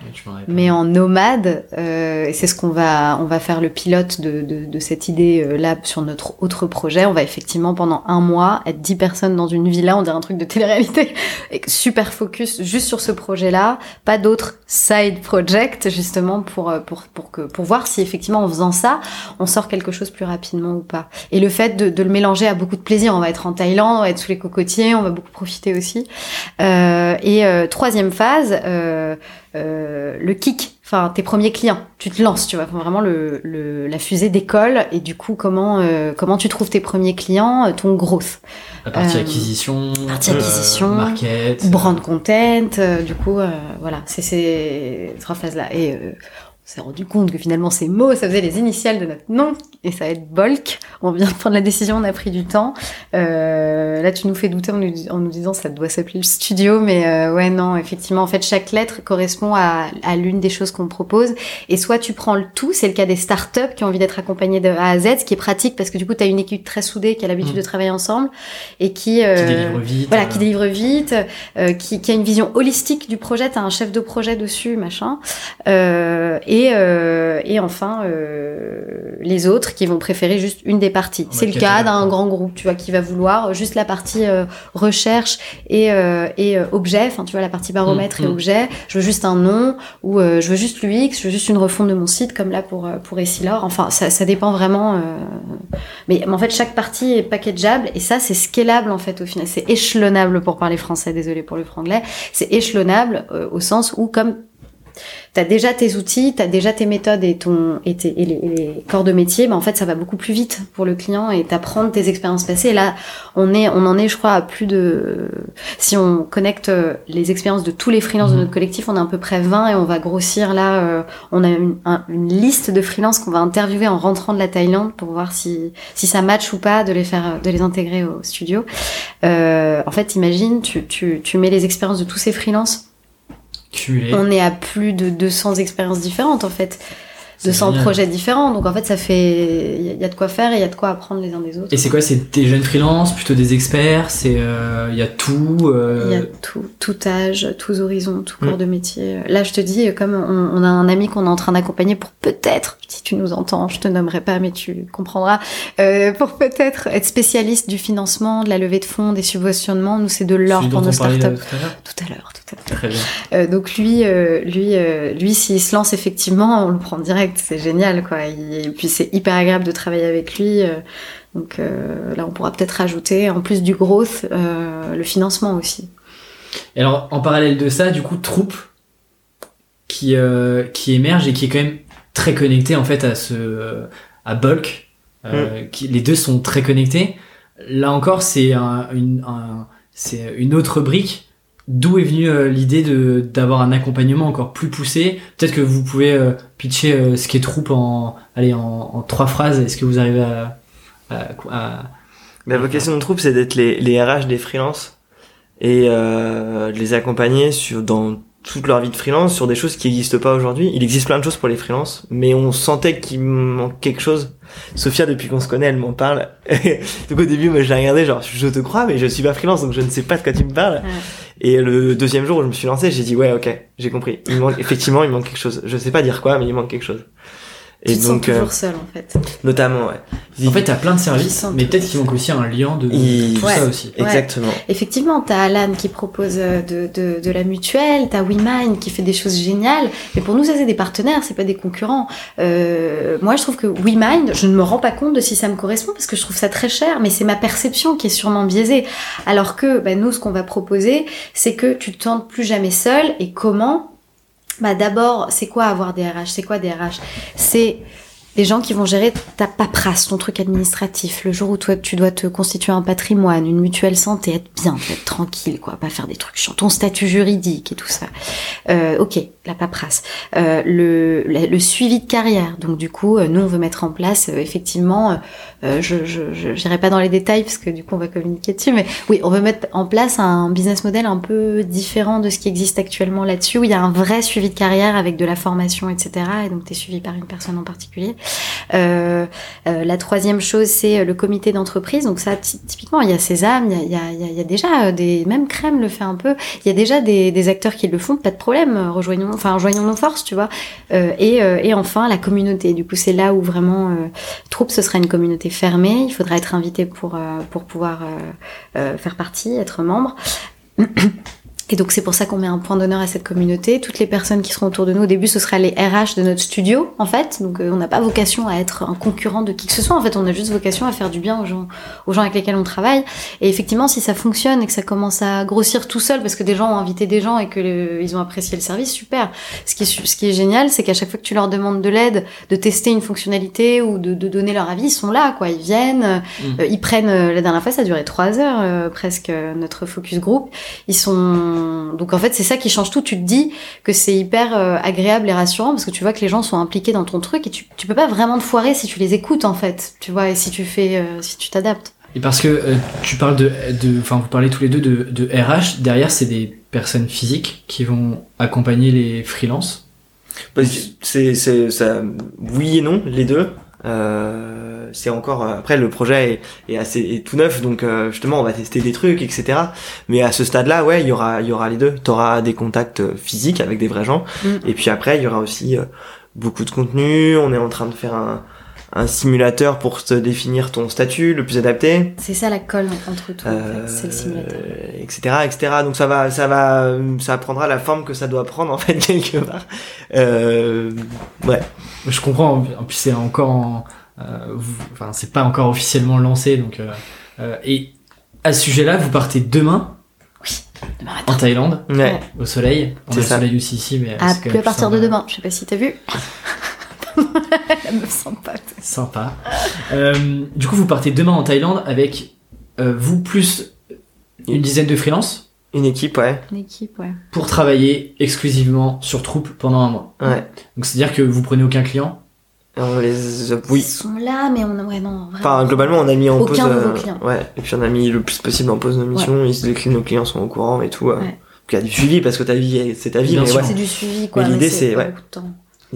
[SPEAKER 2] mais en nomade. Euh, et c'est ce qu'on va, on va faire le pilote de, de, de cette idée euh, sur notre autre projet. On va effectivement pendant un mois être 10 personnes dans une villa, on dirait un truc de télé-réalité, et super focus juste sur ce projet-là, pas d'autres side projects justement pour euh, pour pour que pour voir si effectivement en faisant ça, on sort quelque chose plus rapidement ou pas. Et le fait de, de le mélanger à beaucoup de plaisir, on va être en Thaïlande, on va être sous les cocotiers, on va beaucoup profiter aussi. Euh, et euh, troisième phase, euh, le kick, enfin tes premiers clients, tu te lances, tu vois, vraiment le, le la fusée décolle et du coup comment comment tu trouves tes premiers clients, ton growth,
[SPEAKER 1] La partie acquisition,
[SPEAKER 2] partie acquisition,
[SPEAKER 1] market,
[SPEAKER 2] brand content, du coup voilà, c'est ces trois phases là et on s'est rendu compte que finalement ces mots, ça faisait les initiales de notre nom, et ça va être Bulk. On vient de prendre la décision, on a pris du temps. Euh, là, tu nous fais douter en nous, en nous disant ça doit s'appeler le studio, mais euh, ouais, non, effectivement, en fait, chaque lettre correspond à, à l'une des choses qu'on propose. Et soit tu prends le tout, c'est le cas des startups qui ont envie d'être accompagnées de A à Z, ce qui est pratique parce que du coup, tu as une équipe très soudée qui a l'habitude
[SPEAKER 1] Mm.
[SPEAKER 2] de travailler ensemble et qui,
[SPEAKER 1] qui
[SPEAKER 2] euh,
[SPEAKER 1] délivre vite.
[SPEAKER 2] voilà,
[SPEAKER 1] euh,
[SPEAKER 2] qui délivre vite, euh, qui, qui a une vision holistique du projet. T'as un chef de projet dessus, machin. Euh, et, euh, et enfin, euh, les autres qui vont préférer juste une des parties. C'est le cas d'un grand groupe, tu vois, qui va vouloir juste la partie euh, recherche et, et objet. Enfin, tu vois, la partie baromètre
[SPEAKER 1] Mm,
[SPEAKER 2] et
[SPEAKER 1] mm.
[SPEAKER 2] objet. Je veux juste un nom ou je veux juste l'UX. Je veux juste une refonte de mon site, comme là pour pour Essilor. Enfin, ça, ça dépend vraiment. mais, mais en fait, chaque partie est packageable et ça, c'est scalable en fait au final. C'est échelonnable pour parler français. Désolé pour le franglais. C'est échelonnable au sens où comme T'as déjà tes outils, t'as déjà tes méthodes et ton et, tes- et les, et les corps de métier, mais en fait ça va beaucoup plus vite pour le client et t'apprends de tes expériences passées. Et là, on est, on en est, je crois, à plus de. Si on connecte euh, les expériences de tous les freelances de
[SPEAKER 1] Mhm.
[SPEAKER 2] notre collectif, on est à peu près 20 et on va grossir là. euh, on a une, un- une liste de freelances qu'on va interviewer en rentrant de la Thaïlande pour voir si si ça match ou pas de les faire, de les intégrer au studio. Euh, en fait, imagine, tu, tu, tu mets les expériences de tous ces freelances on est à plus de 200 expériences différentes en fait.
[SPEAKER 1] C'est
[SPEAKER 2] 200
[SPEAKER 1] génial.
[SPEAKER 2] projets différents. Donc en fait, ça fait. Il y, a- il y a de quoi faire et il y a de quoi apprendre les uns des autres.
[SPEAKER 1] Et c'est quoi C'est des jeunes freelances, plutôt des experts C'est euh, il y a tout. euh,
[SPEAKER 2] Il y a tout, tout âge, tous horizons, tout corps
[SPEAKER 3] Mm.
[SPEAKER 2] de métier. Là, je te dis, comme on, on a un ami qu'on est en train d'accompagner pour peut-être, si tu nous entends, je te nommerai pas, mais tu comprendras, euh, pour peut-être être spécialiste du financement, de la levée de fonds, des subventionnements. Nous, c'est de l'or pour nos startups.
[SPEAKER 1] tout à l'heure.
[SPEAKER 2] Tout à l'heure, tout à l'heure.
[SPEAKER 1] Très bien.
[SPEAKER 2] Euh, donc lui, euh, lui, euh, lui, s'il se lance effectivement, on le prend direct, c'est génial, quoi. Il- et puis c'est hyper agréable de travailler avec lui. euh, donc euh, là, on pourra peut-être rajouter, en plus du growth, euh, le financement aussi.
[SPEAKER 1] Et alors, en parallèle de ça, du coup, Troupe, qui, euh, qui émerge et qui est quand même très connecté en fait à ce à Bulk. Euh, qui, les deux sont très connectés. Là encore, c'est un, une, un- c'est une autre brique. D'où est venue euh, l'idée de d'avoir un accompagnement encore plus poussé Peut-être que vous pouvez euh, pitcher euh, ce qu'est Troupe en allez en, en trois phrases. Est-ce que vous arrivez à, à, à-
[SPEAKER 3] La vocation de troupe, c'est d'être les, les RH des freelances et euh, de les accompagner sur, dans toute leur vie de freelance sur des choses qui n'existent pas aujourd'hui. Il existe plein de choses pour les freelances, mais on sentait qu'il manque quelque chose. Sophia, depuis qu'on se connaît, elle m'en parle. donc au début, moi, je l'ai regardé, genre, je te crois, mais je suis pas freelance, donc je ne sais pas de quoi tu me parles.
[SPEAKER 2] Ouais.
[SPEAKER 3] Et le deuxième jour où je me suis lancé, j'ai dit, ouais, ok, j'ai compris. Il manque, effectivement, il manque quelque chose. Je sais pas dire quoi, mais il manque quelque chose. Et
[SPEAKER 2] tu te
[SPEAKER 3] donc,
[SPEAKER 2] sens toujours
[SPEAKER 3] euh,
[SPEAKER 2] seul en fait.
[SPEAKER 3] notamment, ouais.
[SPEAKER 1] En fait, t'as plein de services, mais peut-être qu'ils manquent aussi un lien de tout
[SPEAKER 2] Ouais.
[SPEAKER 1] ça aussi.
[SPEAKER 3] Exactement.
[SPEAKER 2] Effectivement, t'as Alan qui propose euh, de, de, de la mutuelle, t'as WeMind qui fait des choses géniales, mais pour nous ça c'est des partenaires, c'est pas des concurrents. Euh, moi je trouve que WeMind, je ne me rends pas compte de si ça me correspond parce que je trouve ça très cher, mais c'est ma perception qui est sûrement biaisée. Alors que bah, nous ce qu'on va proposer, c'est que tu te sens plus jamais seul et comment bah d'abord, c'est quoi avoir des RH C'est quoi des RH C'est des gens qui vont gérer ta paperasse, ton truc administratif. Le jour où toi, tu dois te constituer un patrimoine, une mutuelle santé, être bien, être tranquille, quoi, pas faire des trucs chiants. Ton statut juridique et tout ça. Euh, ok, la paperasse. Euh, le, suivi de carrière. Donc du coup, euh, nous, on veut mettre en place, euh, effectivement, euh, euh, je j'irai pas dans les détails parce que du coup, on va communiquer dessus, mais oui, on veut mettre en place un business model un peu différent de ce qui existe actuellement là-dessus, où il y a un vrai suivi de carrière avec de la formation, etc. Et donc, tu es suivi par une personne en particulier. Euh, euh, la troisième chose, c'est le comité d'entreprise. Donc ça, ty- typiquement, il y a Sésame, il y a, il y a- il y a- déjà euh, des... Même Crème le fait un peu. Il y a déjà des, des acteurs qui le font, pas de problème. euh, Rejoignons, enfin, rejoignons nos forces, tu vois. Euh, et, euh, et enfin, la communauté. Du coup, c'est là où vraiment... Euh, Troupe, ce sera une communauté fermée. Il faudra être invité pour, euh, pour pouvoir euh, euh, faire partie, être membre. Et donc c'est pour ça qu'on met un point d'honneur à cette communauté. Toutes les personnes qui seront autour de nous, au début ce sera les RH de notre studio en fait. Donc euh, on n'a pas vocation à être un concurrent de qui que ce soit. En fait on a juste vocation à faire du bien aux gens, aux gens avec lesquels on travaille. Et effectivement si ça fonctionne et que ça commence à grossir tout seul parce que des gens ont invité des gens et que le- ils ont apprécié le service, super. Ce qui est, ce qui est génial c'est qu'à chaque fois que tu leur demandes de l'aide, de tester une fonctionnalité ou de, de donner leur avis, ils sont là quoi. Ils viennent,
[SPEAKER 1] Mm.
[SPEAKER 2] euh, ils prennent. euh, la dernière fois ça a duré trois heures euh, presque euh, notre focus group. Ils sont donc en fait c'est ça qui change tout. Tu te dis que c'est hyper euh, agréable et rassurant parce que tu vois que les gens sont impliqués dans ton truc et tu, tu peux pas vraiment te foirer si tu les écoutes en fait. Tu vois et si tu fais euh, si tu t'adaptes.
[SPEAKER 1] Et parce que euh, tu parles de, de, enfin vous parlez tous les deux de, de RH, derrière c'est des personnes physiques qui vont accompagner les freelances.
[SPEAKER 3] Que C'est, c'est, ça, oui et non, les deux. Euh, c'est encore euh, après le projet est, est assez est tout neuf donc euh, justement on va tester des trucs etc mais à ce stade là ouais il y aura il y aura les deux t'auras des contacts euh, physiques avec des vrais gens
[SPEAKER 2] Mm.
[SPEAKER 3] et puis après il y aura aussi euh, beaucoup de contenu on est en train de faire un un simulateur pour te définir ton statut le plus adapté
[SPEAKER 2] C'est ça la colle entre tout en
[SPEAKER 3] euh,
[SPEAKER 2] fait. C'est le simulateur.
[SPEAKER 3] etc etc donc ça va ça va ça prendra la forme que ça doit prendre en fait quelque part euh, ouais
[SPEAKER 1] Je comprends. En plus c'est encore en, euh, vous- enfin c'est pas encore officiellement lancé donc. euh, euh, et à ce sujet-là, vous partez demain
[SPEAKER 2] Demain
[SPEAKER 1] en
[SPEAKER 2] matin.
[SPEAKER 1] Thaïlande
[SPEAKER 3] ouais
[SPEAKER 1] au soleil. On a le soleil aussi ici, mais euh,
[SPEAKER 2] Ah plus à partir de demain. Je sais pas si t'as vu. la meuf sympa.
[SPEAKER 1] Sympa. Euh, du coup, vous partez demain en Thaïlande avec euh, vous plus une dizaine de freelances
[SPEAKER 3] une équipe ouais
[SPEAKER 2] Une équipe ouais.
[SPEAKER 1] pour travailler exclusivement sur Troupe pendant un mois.
[SPEAKER 3] ouais
[SPEAKER 1] Donc c'est-à-dire que vous prenez aucun client.
[SPEAKER 3] On les
[SPEAKER 2] Ils
[SPEAKER 3] oui.
[SPEAKER 2] sont là mais on a ouais non. Vraiment.
[SPEAKER 3] Enfin globalement on a mis en pause.
[SPEAKER 2] Aucun nouveau
[SPEAKER 3] euh. Ouais. Et puis on a mis le plus possible en pause nos missions. Ils, les nos clients sont au courant et tout. euh.
[SPEAKER 2] Ouais.
[SPEAKER 3] Il y a du suivi parce que ta vie c'est ta vie. Ouais.
[SPEAKER 2] C'est du suivi quoi.
[SPEAKER 3] Mais l'idée, c'est- ouais.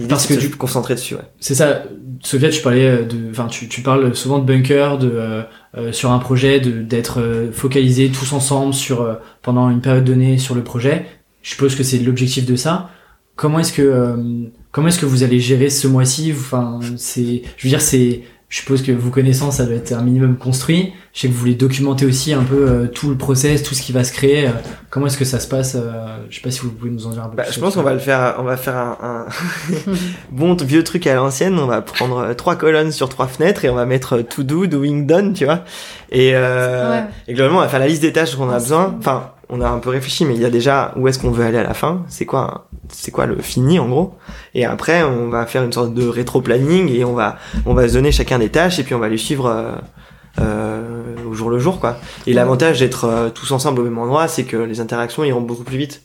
[SPEAKER 1] Parce
[SPEAKER 3] c'est
[SPEAKER 1] que du-
[SPEAKER 3] se concentrer dessus. Ouais.
[SPEAKER 1] C'est ça. Sophia, tu parlais euh, de, enfin, tu, tu parles souvent de bunker, de euh, euh, sur un projet, de d'être euh, focalisés tous ensemble sur euh, pendant une période donnée sur le projet. Je suppose que c'est l'objectif de ça. Comment est-ce que euh, comment est-ce que vous allez gérer ce mois-ci Enfin, c'est, je veux dire, c'est, je suppose que vous connaissant, ça doit être un minimum construit. Je sais que vous voulez documenter aussi un peu euh, tout le process, tout ce qui va se créer. Euh, comment est-ce que ça se passe euh, Je sais pas si vous pouvez nous en dire un peu
[SPEAKER 3] Bah,
[SPEAKER 1] plus.
[SPEAKER 3] je pense qu'on va le faire. On va faire un, un bon vieux truc à l'ancienne. On va prendre trois colonnes sur trois fenêtres et on va mettre to do, doing, done, tu vois. Et, euh,
[SPEAKER 2] Ouais.
[SPEAKER 3] et globalement, on va faire la liste des tâches qu'on a besoin. Enfin, on a un peu réfléchi, mais il y a déjà où est-ce qu'on veut aller à la fin. C'est quoi, c'est quoi le fini en gros. Et après, on va faire une sorte de rétro-planning et on va, on va se donner chacun des tâches et puis on va les suivre. euh, euh, au jour le jour quoi. Et l'avantage d'être euh, tous ensemble au même endroit, c'est que les interactions iront beaucoup plus vite.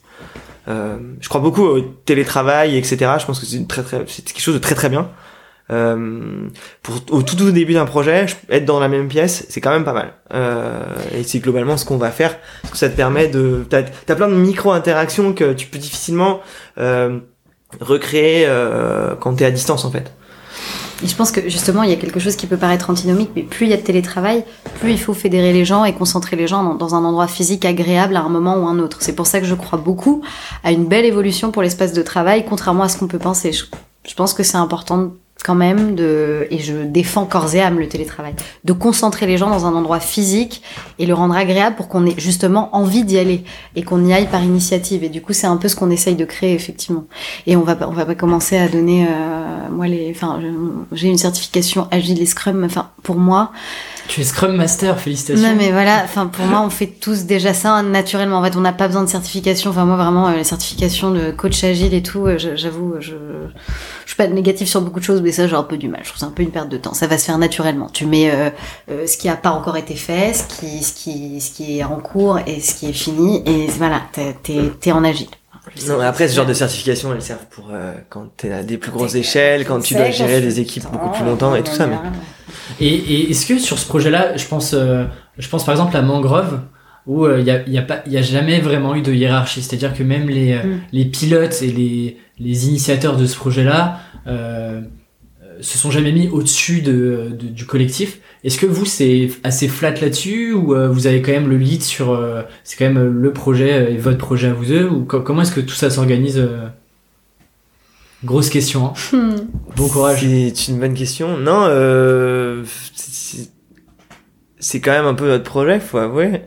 [SPEAKER 3] Euh, je crois beaucoup au télétravail, etc. Je pense que c'est très très, c'est quelque chose de très très bien. Euh, pour au tout, début d'un projet, je- être dans la même pièce, c'est quand même pas mal. Euh, et c'est globalement ce qu'on va faire, parce que ça te permet de, t'as as plein de micro interactions que tu peux difficilement euh, recréer quand t'es à distance en fait.
[SPEAKER 2] Je pense que justement, il y a quelque chose qui peut paraître antinomique, mais plus il y a de télétravail, plus il faut fédérer les gens et concentrer les gens dans, un endroit physique agréable à un moment ou un autre. C'est pour ça que je crois beaucoup à une belle évolution pour l'espace de travail, contrairement à ce qu'on peut penser. Je, pense que c'est important quand même de et je défends corps et âme le télétravail de concentrer les gens dans un endroit physique et le rendre agréable pour qu'on ait justement envie d'y aller et qu'on y aille par initiative. Et du coup c'est un peu ce qu'on essaye de créer effectivement. Et on va on va pas commencer à donner euh, moi les enfin j'ai une certification agile et scrum enfin pour moi
[SPEAKER 1] tu es Scrum Master, félicitations.
[SPEAKER 2] Non mais voilà, enfin pour moi on fait tous déjà ça naturellement. En fait, on n'a pas besoin de certification. Enfin moi vraiment euh, la certification de coach agile et tout, euh, j'avoue, je, je suis pas négatif sur beaucoup de choses, mais ça j'ai un peu du mal. Je trouve c'est un peu une perte de temps. Ça va se faire naturellement. Tu mets euh, euh ce qui a pas encore été fait, ce qui, ce qui, ce qui est en cours et ce qui est fini, et voilà, t'es, t'es, en agile.
[SPEAKER 3] Non, mais après, ce genre de certification, elles servent pour euh, quand t'es à des plus grosses échelles, quand tu dois gérer des équipes beaucoup plus longtemps et tout ça. Mais...
[SPEAKER 1] Et, et est-ce que sur ce projet-là, je pense, euh, je pense par exemple à Mangrove, où il euh, y, a, y, a pas, y a jamais vraiment eu de hiérarchie. C'est-à-dire que même les, mm. les pilotes et les, les initiateurs de ce projet-là euh, se sont jamais mis au-dessus de, de, du collectif. Est-ce que vous, c'est assez flat là-dessus ou euh, vous avez quand même le lead sur... Euh, c'est quand même le projet et votre projet à vous deux Ou comment est-ce que tout ça s'organise Grosse question. Hein. Hmm. Bon courage.
[SPEAKER 3] C'est une bonne question. Non, euh, c'est quand même un peu notre projet, faut avouer.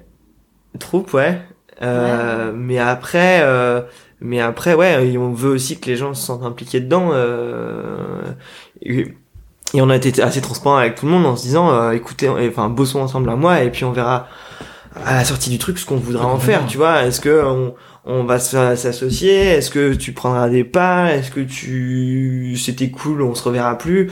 [SPEAKER 3] Troupe, ouais. Euh, Mais après, euh, mais après, ouais, on veut aussi que les gens se sentent impliqués dedans. Euh, et, on a été assez transparent avec tout le monde en se disant, euh, écoutez, enfin, bossons ensemble à moi et puis on verra à la sortie du truc ce qu'on voudra en faire, tu vois. Est-ce que on, on va s'associer Est-ce que tu prendras des pas Est-ce que tu c'était cool, on se reverra plus.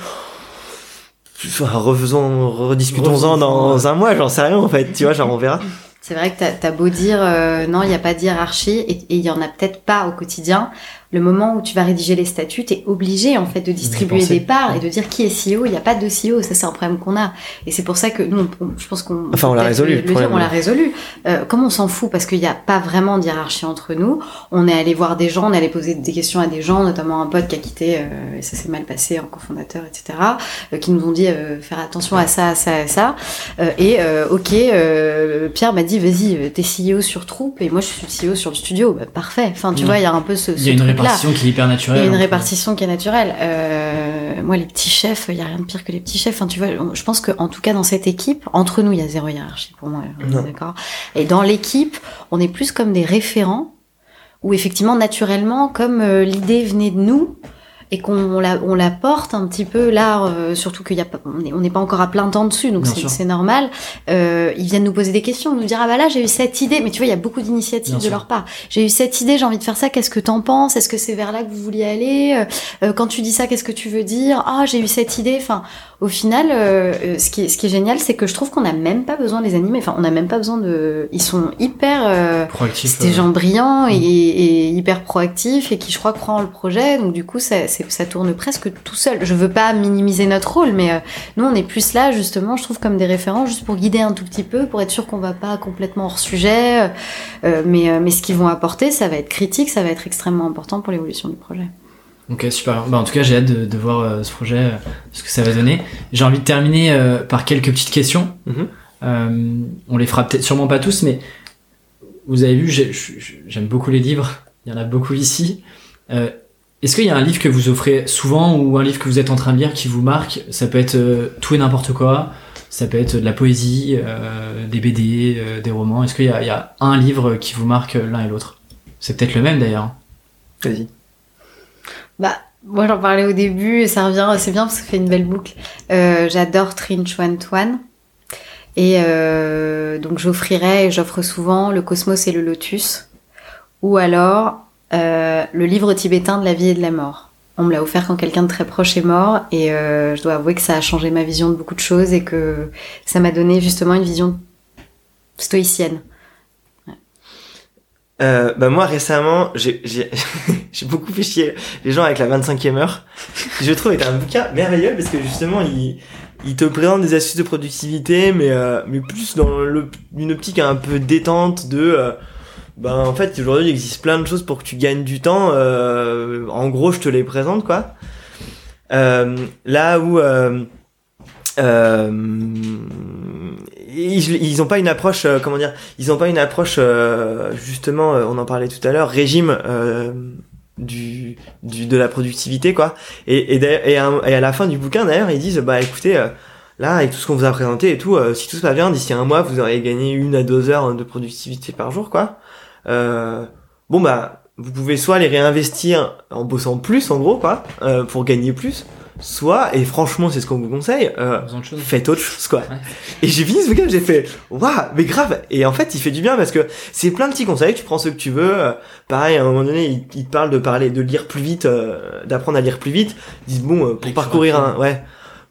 [SPEAKER 3] Enfin, refaisons, rediscutons-en dans un mois, j'en sais rien en fait, tu vois, genre on verra.
[SPEAKER 2] C'est vrai que t'as as beau dire euh, non, il n'y a pas de hiérarchie et il y en a peut-être pas au quotidien le moment où tu vas rédiger les statuts, tu es obligé en fait de distribuer des parts et de dire qui est CEO. Il n'y a pas de CEO, ça c'est un problème qu'on a. Et c'est pour ça que nous, je pense qu'on.
[SPEAKER 3] Enfin, on l'a résolu.
[SPEAKER 2] Le, dire, on l'a résolu. Euh, comme on s'en fout? Parce qu'il n'y a pas vraiment de hiérarchie entre nous, on est allé voir des gens, on est allé poser des questions à des gens, notamment un pote qui a quitté, euh, et ça s'est mal passé, un cofondateur, etc., euh, qui nous ont dit euh, faire attention à ça, à ça, à ça. Euh, et ok, Pierre m'a dit vas-y, t'es CEO sur Troupe et moi je suis CEO sur le studio. Bah, parfait. Enfin, tu vois, il y a un peu ce, ce
[SPEAKER 1] répartition qui est hyper naturelle.
[SPEAKER 2] Il y a une répartition qui est naturelle. Euh, moi, les petits chefs, il y a rien de pire que les petits chefs. Enfin, tu vois, je pense que en tout cas dans cette équipe, entre nous, il y a zéro hiérarchie pour moi. D'accord. Et dans l'équipe, on est plus comme des référents, où effectivement, naturellement, comme euh, l'idée venait de nous, et qu'on la, on la porte un petit peu là, euh, surtout qu'il y a on n'est pas encore à plein temps dessus, donc c'est normal. Euh, ils viennent nous poser des questions, nous dire ah bah là j'ai eu cette idée, mais tu vois il y a beaucoup d'initiatives de leur part. J'ai eu cette idée, j'ai envie de faire ça. Qu'est-ce que t'en penses? Est-ce que c'est vers là que vous vouliez aller? Euh, Quand tu dis ça, qu'est-ce que tu veux dire? Ah j'ai eu cette idée. Enfin au final, euh, euh, ce, qui est, ce qui est génial, c'est que je trouve qu'on n'a même pas besoin de les animer. Enfin, on n'a même pas besoin de. Ils sont hyper. Euh,
[SPEAKER 1] proactifs.
[SPEAKER 2] C'est des gens brillants et, mm. et, hyper proactifs et qui, je crois, croient en le projet. Donc, du coup, ça, ça tourne presque tout seul. Je veux pas minimiser notre rôle, mais euh, nous, on est plus là, justement, je trouve, comme des référents, juste pour guider un tout petit peu, pour être sûr qu'on va pas complètement hors sujet. mais, mais ce qu'ils vont apporter, ça va être critique, ça va être extrêmement important pour l'évolution du projet.
[SPEAKER 1] Ok, super. Bah, en tout cas, j'ai hâte de, de voir euh, ce projet, euh, ce que ça va donner. J'ai envie de terminer euh, par quelques petites questions. Mhm. on les fera peut-être sûrement pas tous, mais vous avez vu, j'aime beaucoup les livres. Il y en a beaucoup ici. Est-ce qu'il y a un livre que vous offrez souvent ou un livre que vous êtes en train de lire qui vous marque? Ça peut être tout et n'importe quoi. Ça peut être de la poésie, des BD, des romans. Est-ce qu'il y, y, a un livre qui vous marque l'un et l'autre? C'est peut-être le même d'ailleurs.
[SPEAKER 3] Vas-y.
[SPEAKER 2] Bah, moi j'en parlais au début et ça revient, c'est bien parce que ça fait une belle boucle. Euh, J'adore Trin Chuan Tuan. Et euh, donc j'offrirai, et j'offre souvent le Cosmos et le Lotus. Ou alors euh, le livre tibétain de la vie et de la mort. On me l'a offert quand quelqu'un de très proche est mort et je dois avouer que ça a changé ma vision de beaucoup de choses et que ça m'a donné justement une vision stoïcienne.
[SPEAKER 3] Euh, bah moi récemment j'ai beaucoup fait chier les gens avec la 25e heure je trouve est un bouquin merveilleux parce que justement il il te présente des astuces de productivité mais euh, mais plus dans le, une optique un peu détente de euh, ben en fait aujourd'hui il existe plein de choses pour que tu gagnes du temps euh, en gros je te les présente quoi. Euh, là où euh, ils, ils ont pas une approche, euh, comment dire, ils ont pas une approche, euh, justement, euh, on en parlait tout à l'heure, régime du, du de la productivité quoi. Et et, et, à, et à la fin du bouquin d'ailleurs ils disent bah écoutez euh, là avec tout ce qu'on vous a présenté et tout euh, si tout se passe bien d'ici un mois vous aurez gagné une à deux heures de productivité par jour quoi. Euh, bon bah vous pouvez soit les réinvestir en bossant plus en gros quoi euh, pour gagner plus, soit et franchement c'est ce qu'on vous conseille. Euh, faites autre chose quoi.
[SPEAKER 1] Ouais.
[SPEAKER 3] Et j'ai fini ce bouquin, j'ai fait waouh, mais grave. Et en fait, il fait du bien parce que c'est plein de petits conseils, tu prends ceux que tu veux. Euh, pareil, à un moment donné, il, il te parle de parler, de lire plus vite, euh, d'apprendre à lire plus vite. Ils disent bon, euh, pour parcourir un, ouais.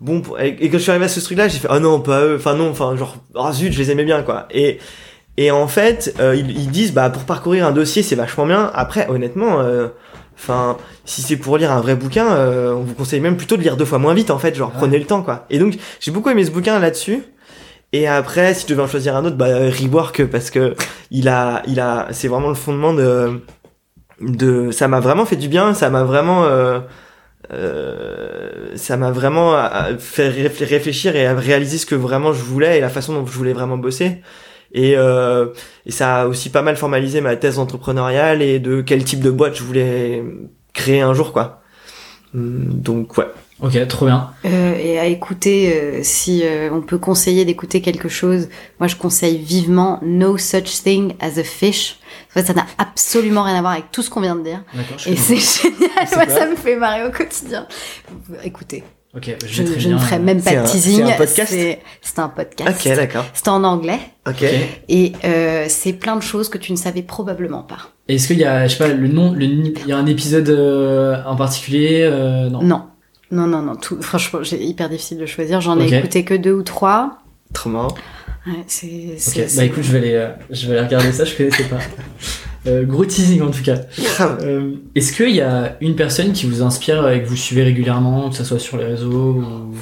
[SPEAKER 3] Bon, pour- et, et quand je suis arrivé à ce truc-là, j'ai fait oh non, pas eux. Enfin non, enfin genre oh zut, je les aimais bien quoi. Et et en fait, euh, ils, ils disent bah pour parcourir un dossier, c'est vachement bien. Après, honnêtement. Enfin, si c'est pour lire un vrai bouquin, euh, on vous conseille même plutôt de lire deux fois moins vite en fait, genre
[SPEAKER 1] Ouais.
[SPEAKER 3] prenez le temps quoi. Et donc j'ai beaucoup aimé ce bouquin là-dessus. Et après, si tu devais en choisir un autre, bah Rework parce que il a, il a, c'est vraiment le fondement de, de, ça m'a vraiment fait du bien, ça m'a vraiment, euh, euh, ça m'a vraiment euh, fait réfl- réfléchir et à réaliser ce que vraiment je voulais et la façon dont je voulais vraiment bosser. Et, euh, et ça a aussi pas mal formalisé ma thèse entrepreneuriale et de quel type de boîte je voulais créer un jour, quoi. Hum, Donc ouais.
[SPEAKER 1] Ok, trop bien.
[SPEAKER 2] Euh, et à écouter, euh, si euh, on peut conseiller d'écouter quelque chose, moi je conseille vivement No Such Thing as a Fish. En fait, ça n'a absolument rien à voir avec tout ce qu'on vient de dire.
[SPEAKER 1] D'accord, je
[SPEAKER 2] Et c'est génial, moi ça me fait marrer au quotidien. Écoutez,
[SPEAKER 1] Ok, bah,
[SPEAKER 2] je, ne ferai même
[SPEAKER 3] C'est
[SPEAKER 2] pas de
[SPEAKER 3] c'est
[SPEAKER 2] teasing.
[SPEAKER 3] un podcast
[SPEAKER 2] C'est c'est un podcast.
[SPEAKER 3] Ok, d'accord.
[SPEAKER 2] C'est en anglais
[SPEAKER 3] Ok.
[SPEAKER 2] Et euh, c'est plein de choses que tu ne savais probablement pas.
[SPEAKER 1] Est-ce qu'il y a, je sais pas, le nom, le, il y a un épisode euh, en particulier euh, Non.
[SPEAKER 2] Non. Non, non, non. Tout, franchement, c'est hyper difficile de choisir. J'en ai écouté que deux ou trois.
[SPEAKER 3] Trop marrant.
[SPEAKER 2] Ouais, c'est.
[SPEAKER 1] Ok,
[SPEAKER 2] c'est-
[SPEAKER 1] bah
[SPEAKER 2] c'est-
[SPEAKER 1] écoute, je vais aller, euh, je vais aller regarder ça, je connaissais pas. Euh, gros teasing en tout cas. Euh, Est-ce qu'il y a une personne qui vous inspire et que vous suivez régulièrement, que ce soit sur les réseaux ou...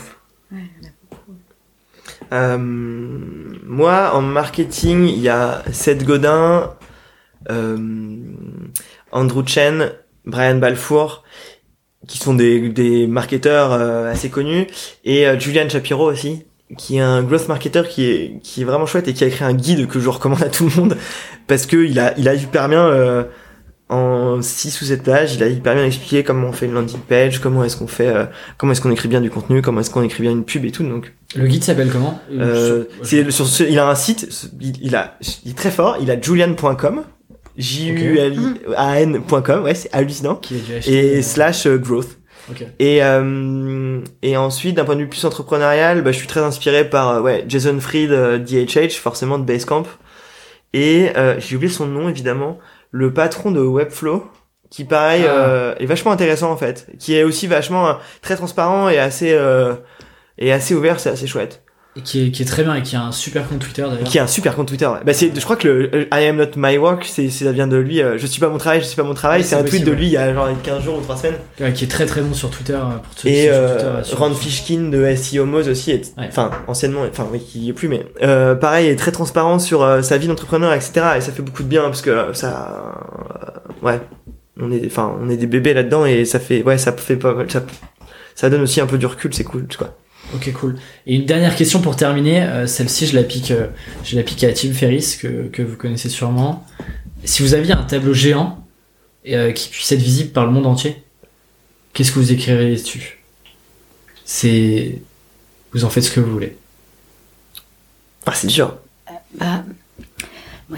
[SPEAKER 3] Euh, moi, en marketing, il y a Seth Godin, euh, Andrew Chen, Brian Balfour, qui sont des, des marketeurs euh, assez connus, et Julian Shapiro aussi, qui est un growth marketer qui est, qui est vraiment chouette et qui a écrit un guide que je recommande à tout le monde, parce que il a, il a hyper bien... euh, en 6 ou 7 pages, il a hyper bien expliqué comment on fait une landing page, comment est-ce qu'on fait, euh, comment est-ce qu'on écrit bien du contenu, comment est-ce qu'on écrit bien une pub et tout. Donc
[SPEAKER 1] Le guide s'appelle comment?
[SPEAKER 3] Euh, c'est sur ce, il a un site, il, il a, il est très fort, il a julian.com, J-U-L-I-A-N.com, ouais, c'est hallucinant,
[SPEAKER 1] Qui est déjà acheté,
[SPEAKER 3] et
[SPEAKER 1] euh,
[SPEAKER 3] slash euh, growth.
[SPEAKER 1] Ok.
[SPEAKER 3] Et, euh, et ensuite, d'un point de vue plus entrepreneurial, bah, je suis très inspiré par, euh, ouais, Jason Fried, euh, DHH, forcément de Basecamp. Et, euh, j'ai oublié son nom, évidemment, le patron de Webflow, qui pareil,
[SPEAKER 1] Ah.
[SPEAKER 3] euh, est vachement intéressant, en fait. Qui est aussi vachement, euh, très transparent et assez, euh, et assez ouvert, c'est assez chouette.
[SPEAKER 1] Et qui est, qui est très bien et qui a un super compte Twitter d'ailleurs.
[SPEAKER 3] Qui a un super compte Twitter. Bah c'est, je crois que le I am not my work, c'est, c'est- ça vient de lui. euh, je suis pas mon travail, je suis pas mon travail.
[SPEAKER 1] Ouais,
[SPEAKER 3] c'est un tweet de lui il y a genre 15 jours ou 3 semaines.
[SPEAKER 1] Ouais, qui est très très bon sur Twitter. euh, Pour qui
[SPEAKER 3] Et
[SPEAKER 1] sur
[SPEAKER 3] euh,
[SPEAKER 1] Twitter, euh, sur-
[SPEAKER 3] Ron Fishkin de SEO Moz aussi,
[SPEAKER 1] Ouais.
[SPEAKER 3] enfin anciennement, enfin oui, qui y est plus, mais euh, pareil, est très transparent sur euh, sa vie d'entrepreneur, etc. Et ça fait beaucoup de bien parce que ça, euh, ouais, on est, enfin, on est des bébés là-dedans et ça fait, ouais, ça fait pas, ça, ça donne aussi un peu du recul, c'est cool, quoi.
[SPEAKER 1] Ok, cool. Et une dernière question pour terminer. euh, Celle-ci, je la pique, euh, je la pique à Tim Ferriss que, que vous connaissez sûrement. Si vous aviez un tableau géant euh, qui puisse être visible par le monde entier, qu'est-ce que vous écrirez dessus? C'est, vous en faites ce que vous voulez.
[SPEAKER 3] Ah, c'est dur.
[SPEAKER 2] Bah,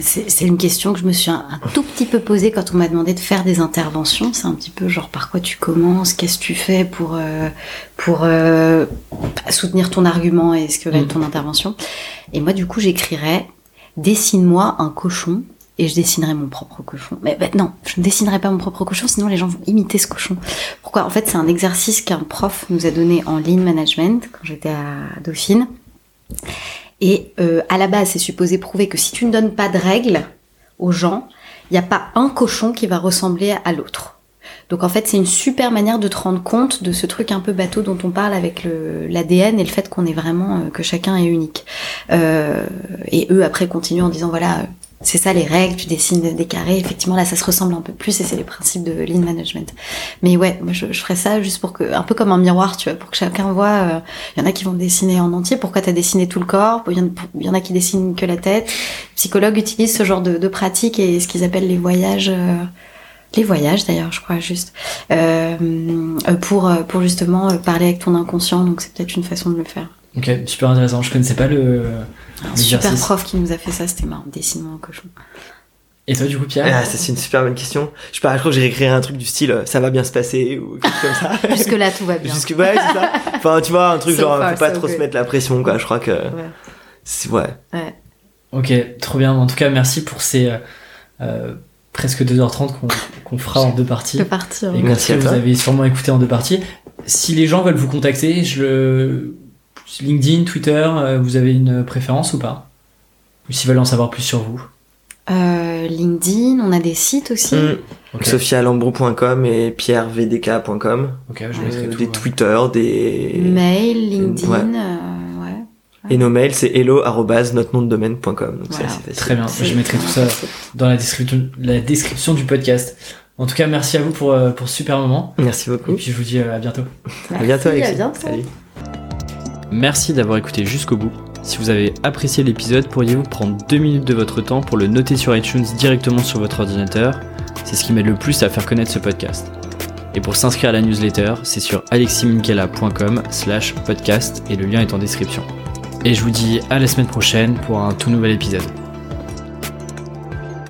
[SPEAKER 2] c'est une question que je me suis un, un tout petit peu posée quand on m'a demandé de faire des interventions. C'est un petit peu genre par quoi tu commences, qu'est-ce que tu fais pour, euh, pour euh, soutenir ton argument et ce que va être ton intervention? Et moi, du coup, j'écrirais dessine-moi un cochon et je dessinerai mon propre cochon. Mais bah, non, je ne dessinerai pas mon propre cochon, sinon les gens vont imiter ce cochon. Pourquoi? En fait, c'est un exercice qu'un prof nous a donné en lean management quand j'étais à Dauphine. Et euh, à la base, c'est supposé prouver que si tu ne donnes pas de règles aux gens, il n'y a pas un cochon qui va ressembler à l'autre. Donc en fait, c'est une super manière de te rendre compte de ce truc un peu bateau dont on parle avec l'ADN et le fait qu'on est vraiment euh, que chacun est unique. Euh, et eux après continuent en disant voilà, c'est ça les règles, tu dessines des carrés. Effectivement là, ça se ressemble un peu plus et c'est les principes de lean management. Mais ouais, moi je, je ferais ça juste pour que un peu comme un miroir, tu vois, pour que chacun voit. euh, il y en a qui vont dessiner en entier. Pourquoi t'as dessiné tout le corps? Il y en- a qui dessinent que la tête. Les psychologues utilisent ce genre de, de pratique et ce qu'ils appellent les voyages, euh, Les voyages d'ailleurs, je crois juste. Euh, euh, pour, euh, pour justement euh, parler avec ton inconscient, donc c'est peut-être une façon de le faire.
[SPEAKER 1] Ok, super intéressant. Je connaissais pas le.
[SPEAKER 2] Un super prof qui nous a fait ça, c'était marrant. Dessine-moi un cochon.
[SPEAKER 1] Et toi, du coup, Pierre
[SPEAKER 3] Ah, ça c'est une super bonne question. Je sais pas, je crois que j'ai réécrit un truc du style euh, ça va bien se passer ou quelque chose comme ça.
[SPEAKER 2] Jusque là, tout va bien.
[SPEAKER 3] Jusque ouais, c'est ça. Enfin, tu vois, un truc
[SPEAKER 2] So
[SPEAKER 3] genre
[SPEAKER 2] far,
[SPEAKER 3] faut pas
[SPEAKER 2] so
[SPEAKER 3] trop se mettre la pression quoi. Je crois que
[SPEAKER 2] Ouais.
[SPEAKER 3] c'est ouais.
[SPEAKER 2] Ouais.
[SPEAKER 1] Ok, trop bien. En tout cas, merci pour ces euh, euh, presque 2h30 qu'on qu'on fera en deux parties.
[SPEAKER 2] Je peux partir.
[SPEAKER 1] Et.
[SPEAKER 3] Merci à
[SPEAKER 1] vous
[SPEAKER 3] toi.
[SPEAKER 1] avez sûrement écouté en deux parties. Si les gens veulent vous contacter, je le... LinkedIn, Twitter, euh, vous avez une préférence ou pas? Ou s'ils veulent en savoir plus sur vous?
[SPEAKER 2] Euh, LinkedIn, on a des sites aussi.
[SPEAKER 3] Mm.
[SPEAKER 1] Ok,
[SPEAKER 3] sophialambro.com et pierrevdk.com.
[SPEAKER 1] ok, je
[SPEAKER 3] Euh,
[SPEAKER 1] mettrai tout.
[SPEAKER 3] des
[SPEAKER 1] euh,
[SPEAKER 3] Twitter, des
[SPEAKER 2] Mail, LinkedIn,
[SPEAKER 3] Ouais.
[SPEAKER 2] euh, ouais.
[SPEAKER 3] et nos mails c'est
[SPEAKER 2] Voilà.
[SPEAKER 3] facile.
[SPEAKER 1] Très bien, je mettrai tout ça dans la description, la description du podcast. En tout cas, merci à vous pour, pour ce super moment.
[SPEAKER 3] Merci
[SPEAKER 1] Et
[SPEAKER 3] beaucoup.
[SPEAKER 1] puis je vous dis à bientôt.
[SPEAKER 3] à bientôt Alexis.
[SPEAKER 2] à bientôt.
[SPEAKER 3] Salut.
[SPEAKER 1] Merci d'avoir écouté jusqu'au bout. Si vous avez apprécié l'épisode, pourriez-vous prendre deux minutes de votre temps pour le noter sur iTunes directement sur votre ordinateur? C'est ce qui m'aide le plus à faire connaître ce podcast. Et pour s'inscrire à la newsletter, c'est sur aleximinkela.com slash podcast et le lien est en description. Et je vous dis à la semaine prochaine pour un tout nouvel épisode.